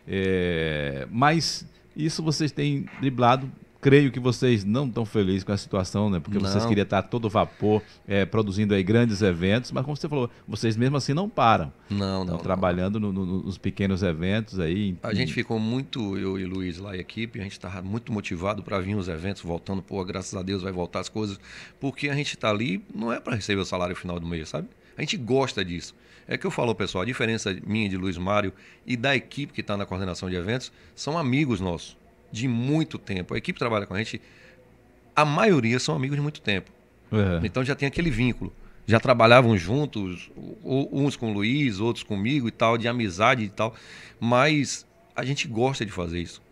É, Mas isso vocês têm driblado. Creio que vocês não estão felizes com a situação, né? Porque vocês Não. queriam estar todo vapor, é, produzindo aí grandes eventos, mas como você falou, vocês mesmo assim não param. Não, não. Estão não. trabalhando no- no- nos pequenos eventos aí. A gente ficou muito, eu e Luiz lá e a equipe, a gente estava muito motivado para vir os eventos, voltando, pô, graças a Deus vai voltar as coisas, porque a gente está ali, não é para receber o salário final do mês, sabe? A gente gosta disso. É que eu falo, pessoal, a diferença minha de Luiz Mário e da equipe que está na coordenação de eventos são amigos nossos, de muito tempo. A equipe que trabalha com a gente, a maioria são amigos de muito tempo. É. Então já tem aquele vínculo. Já trabalhavam juntos, uns com o Luiz, outros comigo e tal, de amizade e tal. Mas a gente gosta de fazer isso.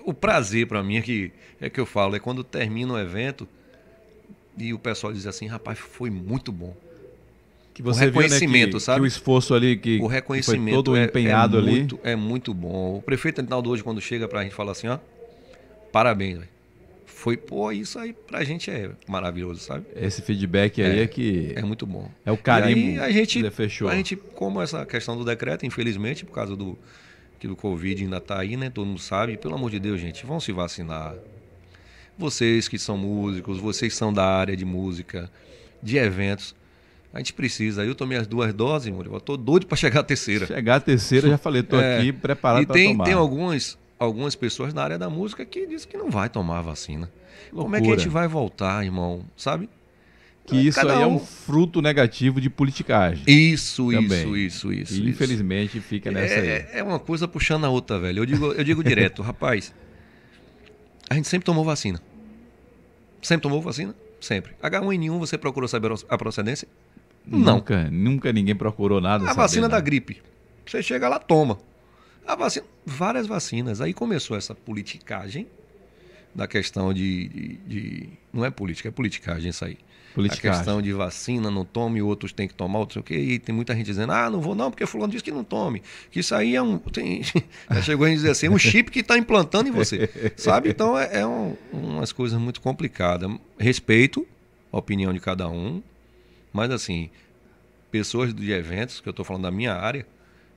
O prazer para mim é que, é que eu falo, é quando termina o evento, e o pessoal dizia assim, rapaz, foi muito bom. Que você o reconhecimento, viu, né, que, sabe? Que o esforço ali, que, o reconhecimento foi todo é, empenhado é ali. Muito, é muito bom. O prefeito Rinaldo hoje, quando chega pra gente, fala assim, ó, parabéns, velho. Foi, pô, isso aí pra gente é maravilhoso, sabe? Esse feedback aí é, é que... É muito bom. É o carimbo e aí, a gente, que fechou. A gente, como essa questão do decreto, infelizmente, por causa do que do Covid ainda tá aí, né? Todo mundo sabe. Pelo amor de Deus, gente, vão se vacinar. Vocês que são músicos, vocês são da área de música, de eventos, a gente precisa. Eu tomei as duas doses, Muriel. Tô doido para chegar à terceira. Chegar à terceira, já falei, tô é, aqui preparado para tomar. E tem algumas, algumas pessoas na área da música que dizem que não vai tomar a vacina. Loucura. Como é que a gente vai voltar, irmão? Sabe? Que isso Cada aí um... é um fruto negativo de politicagem. Isso, também. isso, isso, isso. E, isso. infelizmente fica nessa é, aí. É uma coisa puxando a outra, velho. Eu digo, eu digo direto, rapaz. A gente sempre tomou vacina. Sempre tomou vacina? Sempre. H1N1, você procurou saber a procedência? Não. Nunca, nunca ninguém procurou nada. A vacina da gripe. Você chega lá, toma. A vacina, várias vacinas. Aí começou essa politicagem da questão de, de, de, Não é política, é politicagem isso aí. Politicagem. A questão de vacina, não tome, outros têm que tomar, outros o quê. E tem muita gente dizendo, ah, não vou não, porque fulano disse que não tome. Que isso aí é um. Tem, já chegou a dizer assim, é um chip que está implantando em você. Sabe? Então é, é um, umas coisas muito complicadas. Respeito a opinião de cada um, mas assim, pessoas de eventos, que eu estou falando da minha área,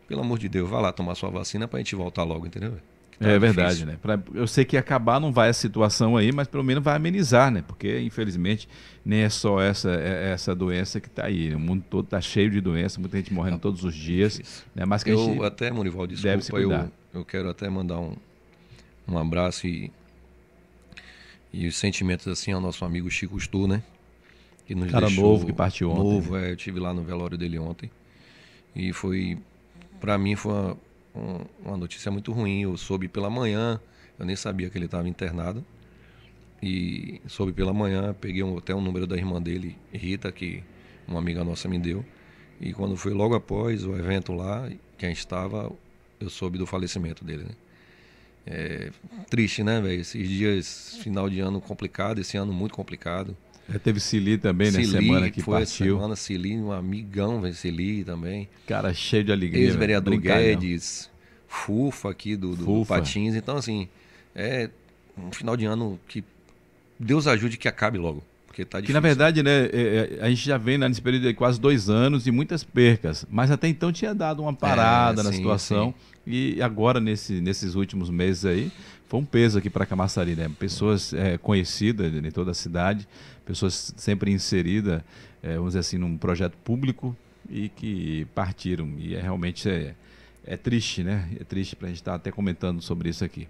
pelo amor de Deus, vá lá tomar sua vacina para a gente voltar logo, entendeu? Tá é verdade, né? Pra, eu sei que acabar não vai a situação aí, mas pelo menos vai amenizar, né? Porque, infelizmente, nem é só essa, é, essa doença que está aí. O mundo todo está cheio de doença, muita gente morrendo ah, todos os dias. Né? Mas que eu até, Morival, desculpa, eu, eu quero até mandar um, um abraço e, e os sentimentos assim ao nosso amigo Chico Stu, né? Que nos Cara deixou, novo que partiu ontem. Novo, né? é, eu tive lá no velório dele ontem. E foi, para mim, foi uma um, uma notícia muito ruim. Eu soube pela manhã, eu nem sabia que ele estava internado. E soube pela manhã, peguei um, até o um número da irmã dele, Rita, que uma amiga nossa me deu. E quando foi logo após o evento lá, que a gente estava, eu soube do falecimento dele, né? É, triste, né, velho? Esses dias, final de ano complicado, esse ano muito complicado. Já teve Cili também, né? Semana que foi partiu. semana, Cili, um amigão, velho, Cili também. Cara, cheio de alegria. Ex-vereador Guedes, Fufa aqui do, do, Fufa. Patins. Então, assim, é um final de ano que Deus ajude que acabe logo. Porque tá difícil. Que na verdade, né, é, é, a gente já vem né, nesse período de quase dois anos e muitas percas. Mas até então tinha dado uma parada é, na sim, situação. Sim. E agora, nesse, nesses últimos meses aí, foi um peso aqui para Camaçari, né? Pessoas é, conhecidas em toda a cidade, pessoas sempre inseridas, é, vamos dizer assim, num projeto público e que partiram. E é realmente é, é triste, né? É triste para a gente estar tá até comentando sobre isso aqui.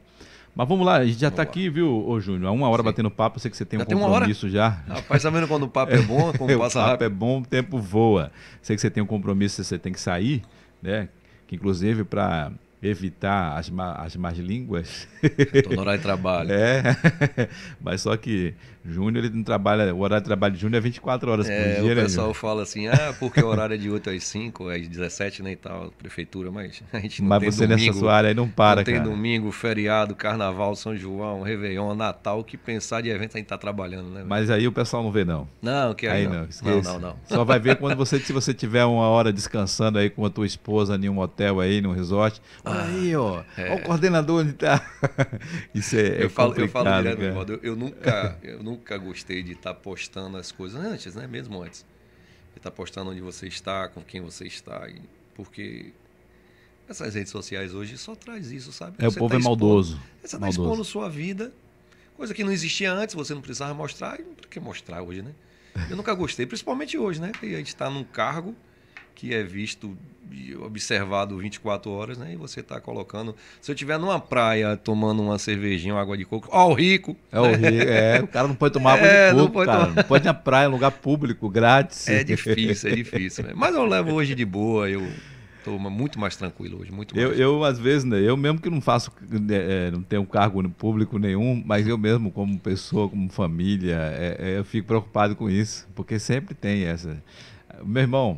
Mas vamos lá, a gente já está aqui, viu, ô Júnior? Há uma hora Sim. batendo papo, eu sei que você tem já um compromisso já. Rapaz, sabendo quando o papo é bom, como passa O papo rápido. é bom, o tempo voa. Sei que você tem um compromisso, você tem que sair, né? Que inclusive para evitar as, as más línguas. Estou no horário de trabalho. É, mas só que Júnior, ele não trabalha, o horário de trabalho de Júnior é 24 horas é, por dia, o né, pessoal fala assim, ah, porque o horário é de 8 às 5, às 17, né, e tal, prefeitura, mas a gente não mas tem você domingo. nessa sua área aí não para, não cara. tem domingo, feriado, carnaval, São João, Réveillon, Natal, o que pensar de evento a gente tá trabalhando, né? Mas aí o pessoal não vê, não. Não, que aí, aí não. Não, não, não, Só vai ver quando você, se você tiver uma hora descansando aí com a tua esposa em um hotel aí, num resort. Olha ah, aí, ó, é. o coordenador onde tá. Isso é, eu é falo, Eu falo direto, eu, eu, nunca, eu nunca gostei de estar tá postando as coisas antes, né? Mesmo antes. De estar tá postando onde você está, com quem você está. Porque essas redes sociais hoje só traz isso, sabe? É, você o povo tá é maldoso. Você está expondo sua vida, coisa que não existia antes, você não precisava mostrar. E por que mostrar hoje, né? Eu nunca gostei, principalmente hoje, né? Que a gente está num cargo que é visto observado 24 horas, né? E você está colocando. Se eu estiver numa praia tomando uma cervejinha, uma água de coco, ó, o rico. É o rico, é. O cara não pode tomar água é, de coco, não pode cara. Tomar... Não pode ir na praia, lugar público, grátis. É difícil, é difícil. Né? Mas eu levo hoje de boa, eu estou muito mais tranquilo hoje, muito mais. Eu, eu às vezes, né, eu mesmo que não faço, é, não tenho cargo público nenhum, mas eu mesmo como pessoa, como família, é, é, eu fico preocupado com isso, porque sempre tem essa. Meu irmão,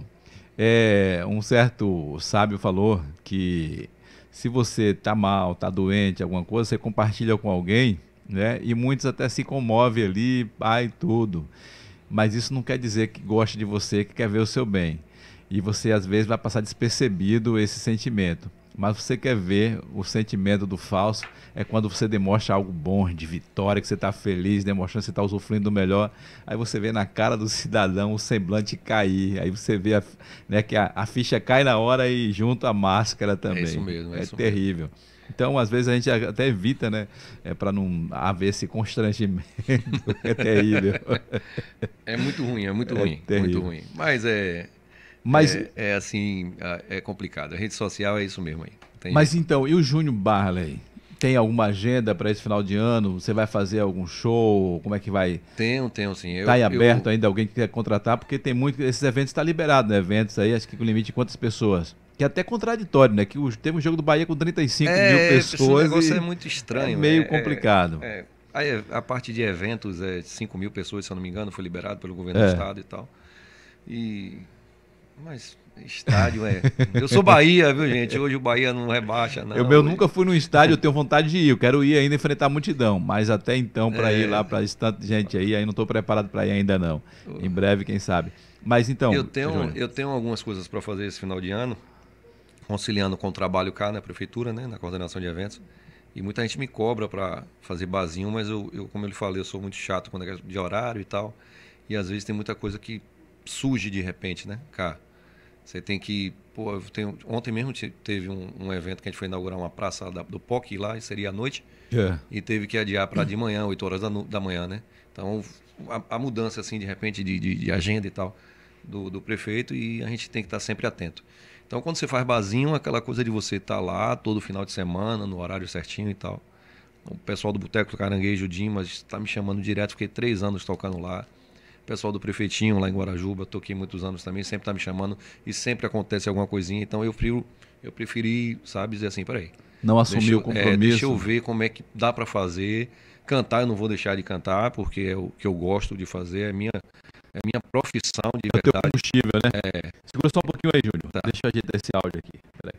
é, um certo sábio falou que se você está mal, está doente, alguma coisa, você compartilha com alguém, né? E muitos até se comovem ali, pai, tudo. Mas isso não quer dizer que gosta de você, que quer ver o seu bem. E você, às vezes, vai passar despercebido esse sentimento. Mas você quer ver o sentimento do falso é quando você demonstra algo bom, de vitória, que você está feliz, demonstrando que você está usufruindo do melhor. Aí você vê na cara do cidadão o semblante cair. Aí você vê a, né, que a, a ficha cai na hora e junto a máscara também. É isso mesmo. É, é isso terrível. Mesmo. Então, às vezes a gente até evita, né? É para não haver esse constrangimento. é terrível. É muito ruim, é muito é ruim, terrível. muito ruim. Mas é, mas é, é, assim, é complicado. A rede social é isso mesmo aí. Tem mas jeito. então, e o Júnior Barley? Tem alguma agenda para esse final de ano? Você vai fazer algum show? Como é que vai? Tenho, tenho sim. Está aí aberto eu... ainda alguém que quer contratar? Porque tem muito. Esses eventos estão tá liberados, né? Eventos aí, acho que com limite de quantas pessoas? Que é até contraditório, né? Que teve um jogo do Bahia com 35 é, mil pessoas. Esse negócio é muito estranho. É meio é, complicado. É, aí, a parte de eventos, é 5 mil pessoas, se eu não me engano, foi liberado pelo governo do é. estado e tal. E mas estádio é. Eu sou Bahia, viu, gente? Hoje o Bahia não rebaixa, não. Eu, eu nunca fui no estádio, eu tenho vontade de ir. Eu quero ir ainda enfrentar a multidão. Mas até então, para é... ir lá, para tanta gente aí, aí não estou preparado para ir ainda, não. Em breve, quem sabe. Mas então. Eu tenho, eu tenho algumas coisas para fazer esse final de ano, conciliando com o trabalho cá na prefeitura, né, na coordenação de eventos. E muita gente me cobra para fazer basinho, mas eu, eu, como eu lhe falei, eu sou muito chato quando é de horário e tal. E às vezes tem muita coisa que surge de repente, né, cá. Você tem que. Pô, tenho, ontem mesmo teve um, um, evento que a gente foi inaugurar uma praça da, do POC lá, e seria à noite. É. E teve que adiar para de manhã, 8 horas da, da manhã, né? Então, a, a, mudança, assim, de repente, de, de, de agenda e tal, do, do, prefeito, e a gente tem que estar sempre atento. Então, quando você faz basinho, aquela coisa de você estar lá todo final de semana, no horário certinho e tal. O pessoal do Boteco do Caranguejo, Dimas, está me chamando direto, fiquei três anos tocando lá pessoal do prefeitinho lá em Guarajuba, toquei muitos anos também, sempre está me chamando e sempre acontece alguma coisinha, então eu prefiro, eu preferi, sabe, dizer assim, peraí. Não assumir o compromisso. É, deixa eu ver como é que dá para fazer. Cantar eu não vou deixar de cantar, porque é o que eu gosto de fazer, é minha é minha profissão de é verdade. É combustível, né? É. Segura só um pouquinho aí, Júnior. Tá. Deixa eu ajeitar esse áudio aqui. Pera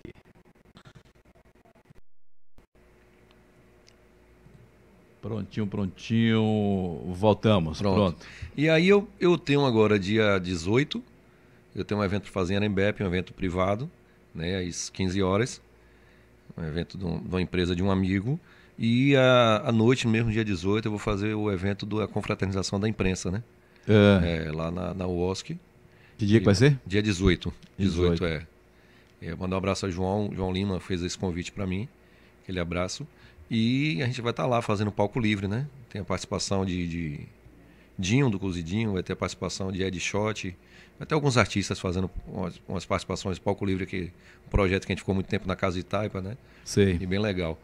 Prontinho, prontinho. Voltamos. Pronto. Pronto. E aí eu, eu tenho agora, dia 18, eu tenho um evento para fazer na Embep, um evento privado, né, às 15 horas. Um evento de, um, de uma empresa de um amigo. E à noite, no mesmo dia 18, eu vou fazer o evento da confraternização da imprensa, né? É. É, lá na, na UOSC. Que dia que vai ser? Dia 18. 18, 18. é. Eu mandar um abraço a João. João Lima fez esse convite para mim. Aquele abraço. E a gente vai estar tá lá fazendo palco livre, né? Tem a participação de, de Dinho do Cozidinho, vai ter a participação de Ed Shot, vai ter alguns artistas fazendo umas, umas participações palco livre, que um projeto que a gente ficou muito tempo na Casa Itaipa, né? Sim. E bem legal.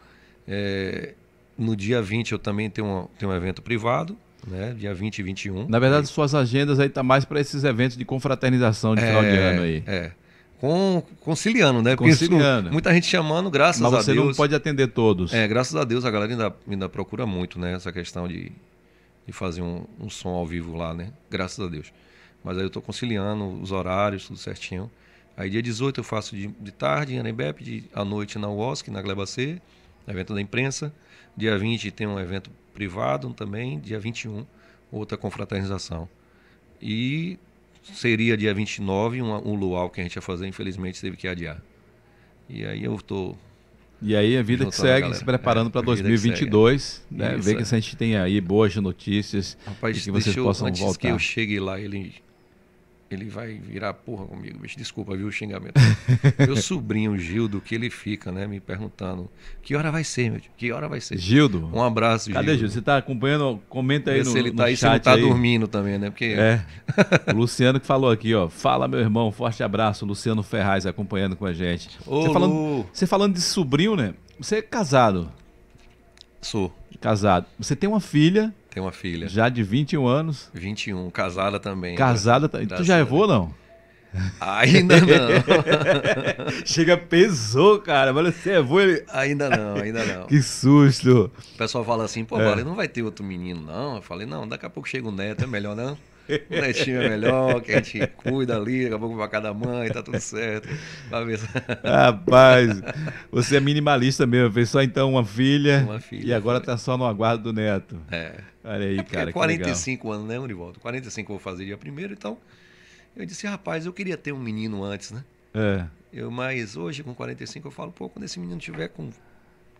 É, no dia 20 eu também tenho um, tenho um evento privado, né? Dia 20 e 21. Na verdade, suas agendas aí tá mais para esses eventos de confraternização de é, final de ano aí. É com, conciliando, né? Conciliando. Isso, muita gente chamando, graças Mas a Deus. Mas você não pode atender todos. É, graças a Deus a galera ainda, ainda procura muito, né? Essa questão de, de fazer um, um som ao vivo lá, né? Graças a Deus. Mas aí eu estou conciliando os horários, tudo certinho. Aí dia 18 eu faço de, de tarde em Anembep, de, à noite na UOSC, na Gleba C, evento da imprensa. Dia 20 tem um evento privado também, dia 21, outra confraternização. E seria dia 29, um, um luau que a gente ia fazer, infelizmente teve que adiar. E aí eu estou e aí a vida que segue, se preparando é, para 2022, né? Ver que a gente tem aí boas notícias Rapaz, e que vocês possam antes voltar. que eu chegue lá, ele ele vai virar porra comigo, bicho. Desculpa, viu o xingamento. Meu sobrinho Gildo, que ele fica, né, me perguntando: que hora vai ser, meu? Que hora vai ser? Gildo. Um abraço, Gildo. Cadê Gildo? Você está acompanhando? Comenta aí Vê no, se ele tá aí, se ele tá aí. dormindo também, né? Porque... É. o Luciano que falou aqui, ó. Fala, meu irmão, forte abraço. Luciano Ferraz acompanhando com a gente. Ô, você, falando, você falando de sobrinho, né? Você é casado? Sou. Casado. Você tem uma filha. Tem uma filha. Já de 21 anos. 21, casada também. Casada também. Tu já é avô não? Ainda não. Chega, pesou, cara. Mas você é avô ele. Ainda não, ainda não. que susto. O pessoal fala assim, pô, é. Vale, não vai ter outro menino, não. Eu falei, não, daqui a pouco chega o neto, é melhor não. o netinho é melhor, que a gente cuida ali, daqui a pouco vai pra cada mãe, tá tudo certo. Ver... Rapaz, você é minimalista mesmo, fez só então uma filha, uma filha e agora foi. tá só no aguardo do neto. É. Olha aí, é cara. 45 anos, né, Univaldo? 45 eu vou fazer dia primeiro, então. Eu disse, rapaz, eu queria ter um menino antes, né? É. Eu, mas hoje, com 45, eu falo, pô, quando esse menino tiver com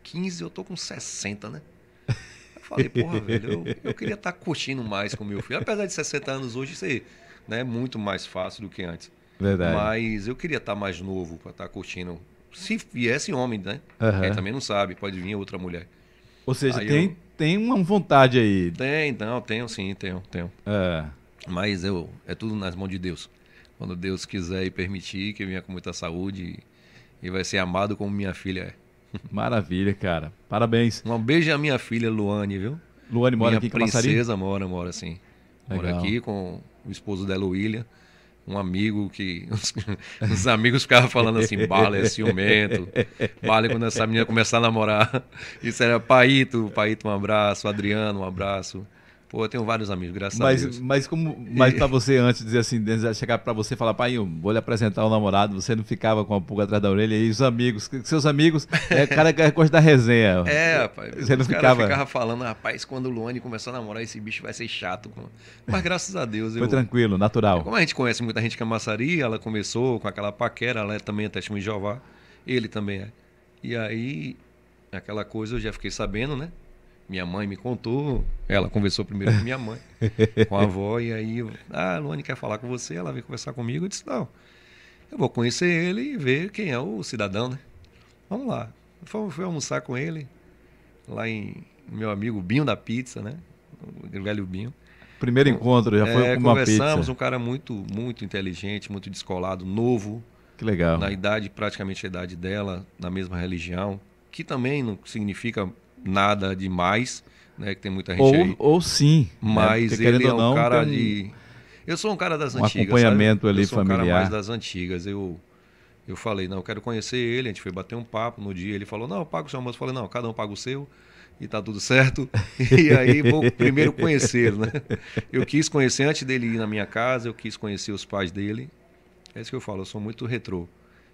15, eu tô com 60, né? Eu falei, porra, velho, eu, eu queria estar tá curtindo mais com meu filho. Apesar de 60 anos hoje ser né, muito mais fácil do que antes. Verdade. Mas eu queria estar tá mais novo para estar tá curtindo. Se viesse homem, né? Uhum. Quem também não sabe, pode vir outra mulher. Ou seja, tem, eu... tem uma vontade aí. Tem, não, tenho sim, tenho, tenho. É. Mas eu, é tudo nas mãos de Deus. Quando Deus quiser e permitir, que eu venha com muita saúde e, vai ser amado como minha filha é. Maravilha, cara. Parabéns. Um beijo à minha filha Luane, viu? Luane mora minha aqui em princesa mora, mora sim. Mora aqui com o esposo dela, William. Um amigo que. Os, os amigos ficavam falando assim: Bala é ciumento. Bala quando essa menina começar a namorar. Isso era Paito. Paito, um abraço. Adriano, um abraço. Pô, eu tenho vários amigos, graças mas, a Deus. Mas como, mas para você antes dizer assim, chegar para você e falar, pai, eu vou lhe apresentar o namorado, você não ficava com a pulga atrás da orelha e os amigos, seus amigos, é cara que gosta da resenha. É, rapaz. Você não ficava ficava falando, rapaz, quando o Luane começou a namorar esse bicho vai ser chato. Mas graças a Deus Foi tranquilo, natural. Como a gente conhece muita gente que é maçaria, ela começou com aquela paquera, ela é também é testemunho de Jeová, ele também é. E aí aquela coisa eu já fiquei sabendo, né? Minha mãe me contou, ela conversou primeiro com minha mãe, com a avó, e aí, ah, a Luane quer falar com você, ela veio conversar comigo, eu disse, não, eu vou conhecer ele e ver quem é o cidadão, né? Vamos lá. Fui, fui almoçar com ele, lá em meu amigo Binho da Pizza, né? O velho Binho. Primeiro encontro, já foi é, com uma conversamos, pizza. um cara muito, muito inteligente, muito descolado, novo. Que legal. Na idade, praticamente a idade dela, na mesma religião, que também não significa nada demais, né? Que tem muita gente ou, aí. Ou sim. Né, Mas né? ele é um não, cara de. Eu sou um cara das um antigas. acompanhamento sabe? ali eu sou familiar. um cara mais das antigas. Eu, eu falei, não, eu quero conhecer ele. A gente foi bater um papo no dia. Ele falou, não, eu pago o seu almoço. Eu falei, não, cada um paga o seu e tá tudo certo. E aí vou primeiro conhecer, né? Eu quis conhecer antes dele ir na minha casa, eu quis conhecer os pais dele. É isso que eu falo, eu sou muito retrô.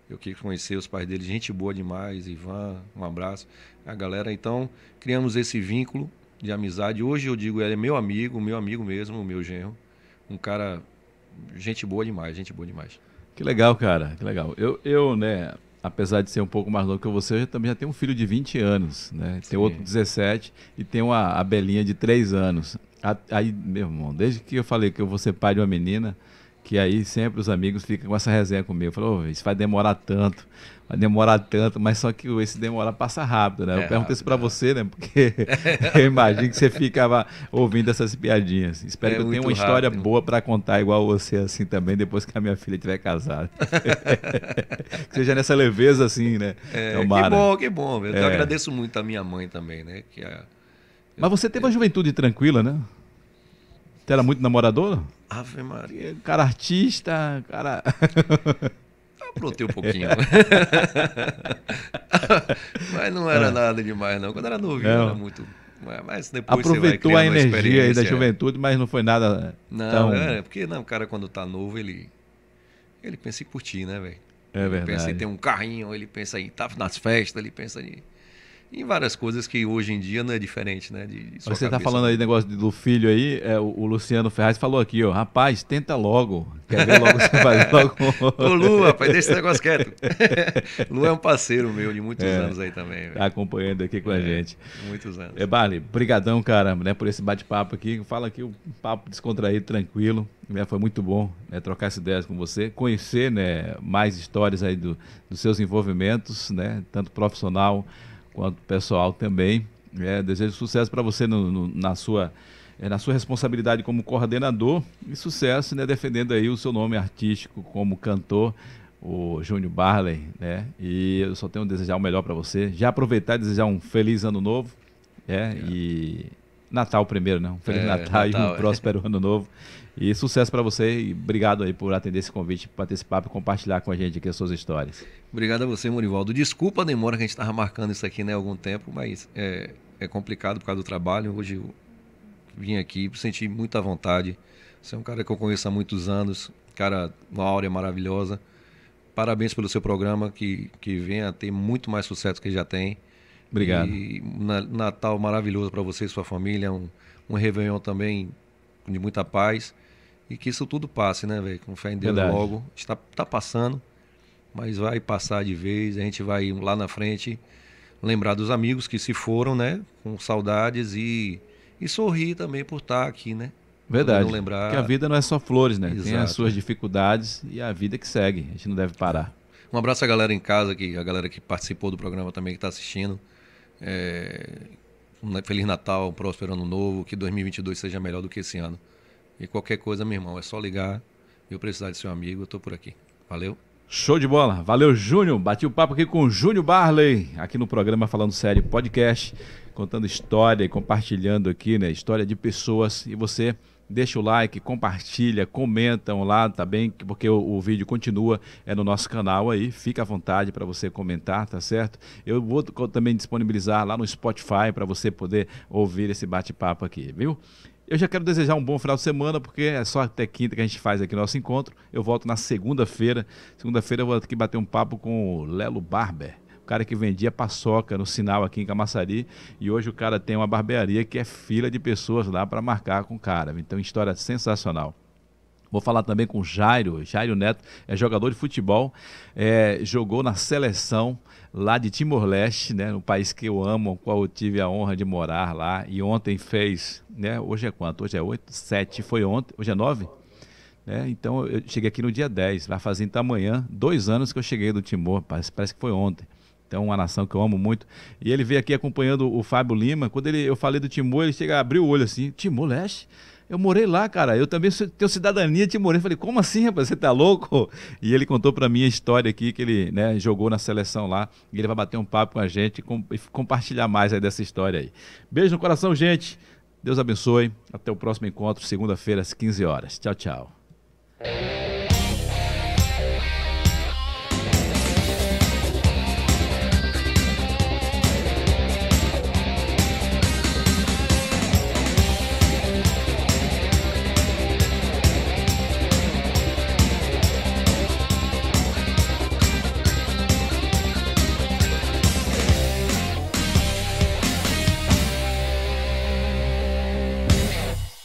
Eu quis conhecer os pais dele, gente boa demais, Ivan, um abraço. A galera, então, criamos esse vínculo de amizade. Hoje eu digo, ele é meu amigo, meu amigo mesmo, meu genro. Um cara, gente boa demais, gente boa demais. Que legal, cara, que legal. Eu, eu né, apesar de ser um pouco mais novo que você, eu também já tenho um filho de 20 anos, né? Tem outro 17 e tem uma a Belinha de 3 anos. Aí, meu irmão, desde que eu falei que eu vou ser pai de uma menina, que aí sempre os amigos ficam com essa resenha comigo. Falou, oh, isso vai demorar tanto, vai demorar tanto, mas só que esse demorar passa rápido, né? É eu pergunto isso para é. você, né? Porque eu imagino que você ficava ouvindo essas piadinhas. Espero é que eu tenha uma rápido. história boa para contar igual você assim também, depois que a minha filha tiver casada. que seja nessa leveza assim, né? É, que bom, que bom. Eu é. agradeço muito a minha mãe também, né? Que a... Mas você teve uma juventude tranquila, né? Você era muito namorador? Ave Maria. Cara artista, cara. Aprontei um pouquinho. mas não era é. nada demais, não. Quando era novinho, não. era muito. Mas depois Aproveitou você vai a energia aí da juventude, mas não foi nada. Não, tão... é, porque não, o cara quando tá novo, ele. Ele pensa em curtir, né, velho? É verdade. Ele pensa em ter um carrinho, ele pensa em estar tá nas festas, ele pensa em em várias coisas que hoje em dia não é diferente, né? De, de Você está falando aí negócio do filho aí, é, o, o, Luciano Ferraz falou aqui, ó, rapaz, tenta logo. Quer ver logo você faz logo. Ô Lu, rapaz, deixa esse negócio quieto. Lu é um parceiro meu de muitos é, anos aí também. Tá acompanhando aqui com é, a gente. Muitos anos. É, Bali, brigadão, cara, né, por esse bate-papo aqui. Fala aqui um papo descontraído, tranquilo. Né, foi muito bom né, trocar essas ideias com você, conhecer né, mais histórias aí do, dos seus envolvimentos, né, tanto profissional quanto pessoal também. É, desejo sucesso para você no, no, na, sua, é, na sua responsabilidade como coordenador e sucesso né, defendendo aí o seu nome artístico como cantor, o Júnior Barley. Né? E eu só tenho a desejar o melhor para você. Já aproveitar e desejar um feliz ano novo. É, é. E Natal primeiro, né? Um feliz é, Natal, Natal, e um é. próspero ano novo. E sucesso para você e obrigado aí por atender esse convite, participar e compartilhar com a gente aqui as suas histórias. Obrigado a você, Morivaldo. Desculpa a demora que a gente estava marcando isso aqui né, há algum tempo, mas é, é complicado por causa do trabalho. Hoje eu vim aqui, senti muita vontade. Você é um cara que eu conheço há muitos anos, cara, uma áurea maravilhosa. Parabéns pelo seu programa, que, que venha a ter muito mais sucesso que já tem. Obrigado. E Natal maravilhoso para você e sua família, um, um Réveillon também de muita paz. E que isso tudo passe, né, velho? Com fé em Deus Verdade. logo. Está tá passando, mas vai passar de vez. A gente vai lá na frente lembrar dos amigos que se foram, né? Com saudades e, e sorrir também por estar aqui, né? Verdade. Lembrar... Que a vida não é só flores, né? Exato. Tem as suas dificuldades e a vida que segue. A gente não deve parar. Um abraço à galera em casa, que, a galera que participou do programa também, que está assistindo. É... Feliz Natal, um próspero ano novo, que 2022 seja melhor do que esse ano. E qualquer coisa, meu irmão, é só ligar. Eu precisar de seu amigo, eu tô por aqui. Valeu. Show de bola. Valeu, Júnior. Bati o papo aqui com o Júnior Barley, aqui no programa Falando Sério Podcast, contando história e compartilhando aqui, né? História de pessoas. E você deixa o like, compartilha, comentam lá, tá? Porque o, o, vídeo continua é no nosso canal aí, fica à vontade para você comentar, tá certo? Eu vou também disponibilizar lá no Spotify para você poder ouvir esse bate-papo aqui, viu? Eu já quero desejar um bom final de semana, porque é só até quinta que a gente faz aqui nosso encontro. Eu volto na segunda-feira. Segunda-feira eu vou aqui bater um papo com o Lelo Barber, o cara que vendia paçoca no sinal aqui em Camaçari. E hoje o cara tem uma barbearia que é fila de pessoas lá para marcar com o cara. Então, história sensacional. Vou falar também com Jairo. Jairo Neto é jogador de futebol, é, jogou na seleção lá de Timor-Leste, né, no país que eu amo, o qual eu tive a honra de morar lá. E ontem fez, né, hoje é quanto? Hoje é 8, 7, foi ontem, hoje é 9? Né? Então eu cheguei aqui no dia 10, vai fazer então amanhã, dois anos que eu cheguei do Timor, parece, parece que foi ontem. Então, uma nação que eu amo muito. E ele veio aqui acompanhando o Fábio Lima. Quando ele, eu falei do Timor, ele chega, abriu o olho assim: Timor-Leste? Eu morei lá, cara. Eu também tenho cidadania de Moreno. Falei, como assim, rapaz? Você tá louco? E ele contou para mim a história aqui que ele né, jogou na seleção lá. E ele vai bater um papo com a gente e compartilhar mais aí dessa história aí. Beijo no coração, gente. Deus abençoe. Até o próximo encontro, segunda-feira, às 15 horas. Tchau, tchau.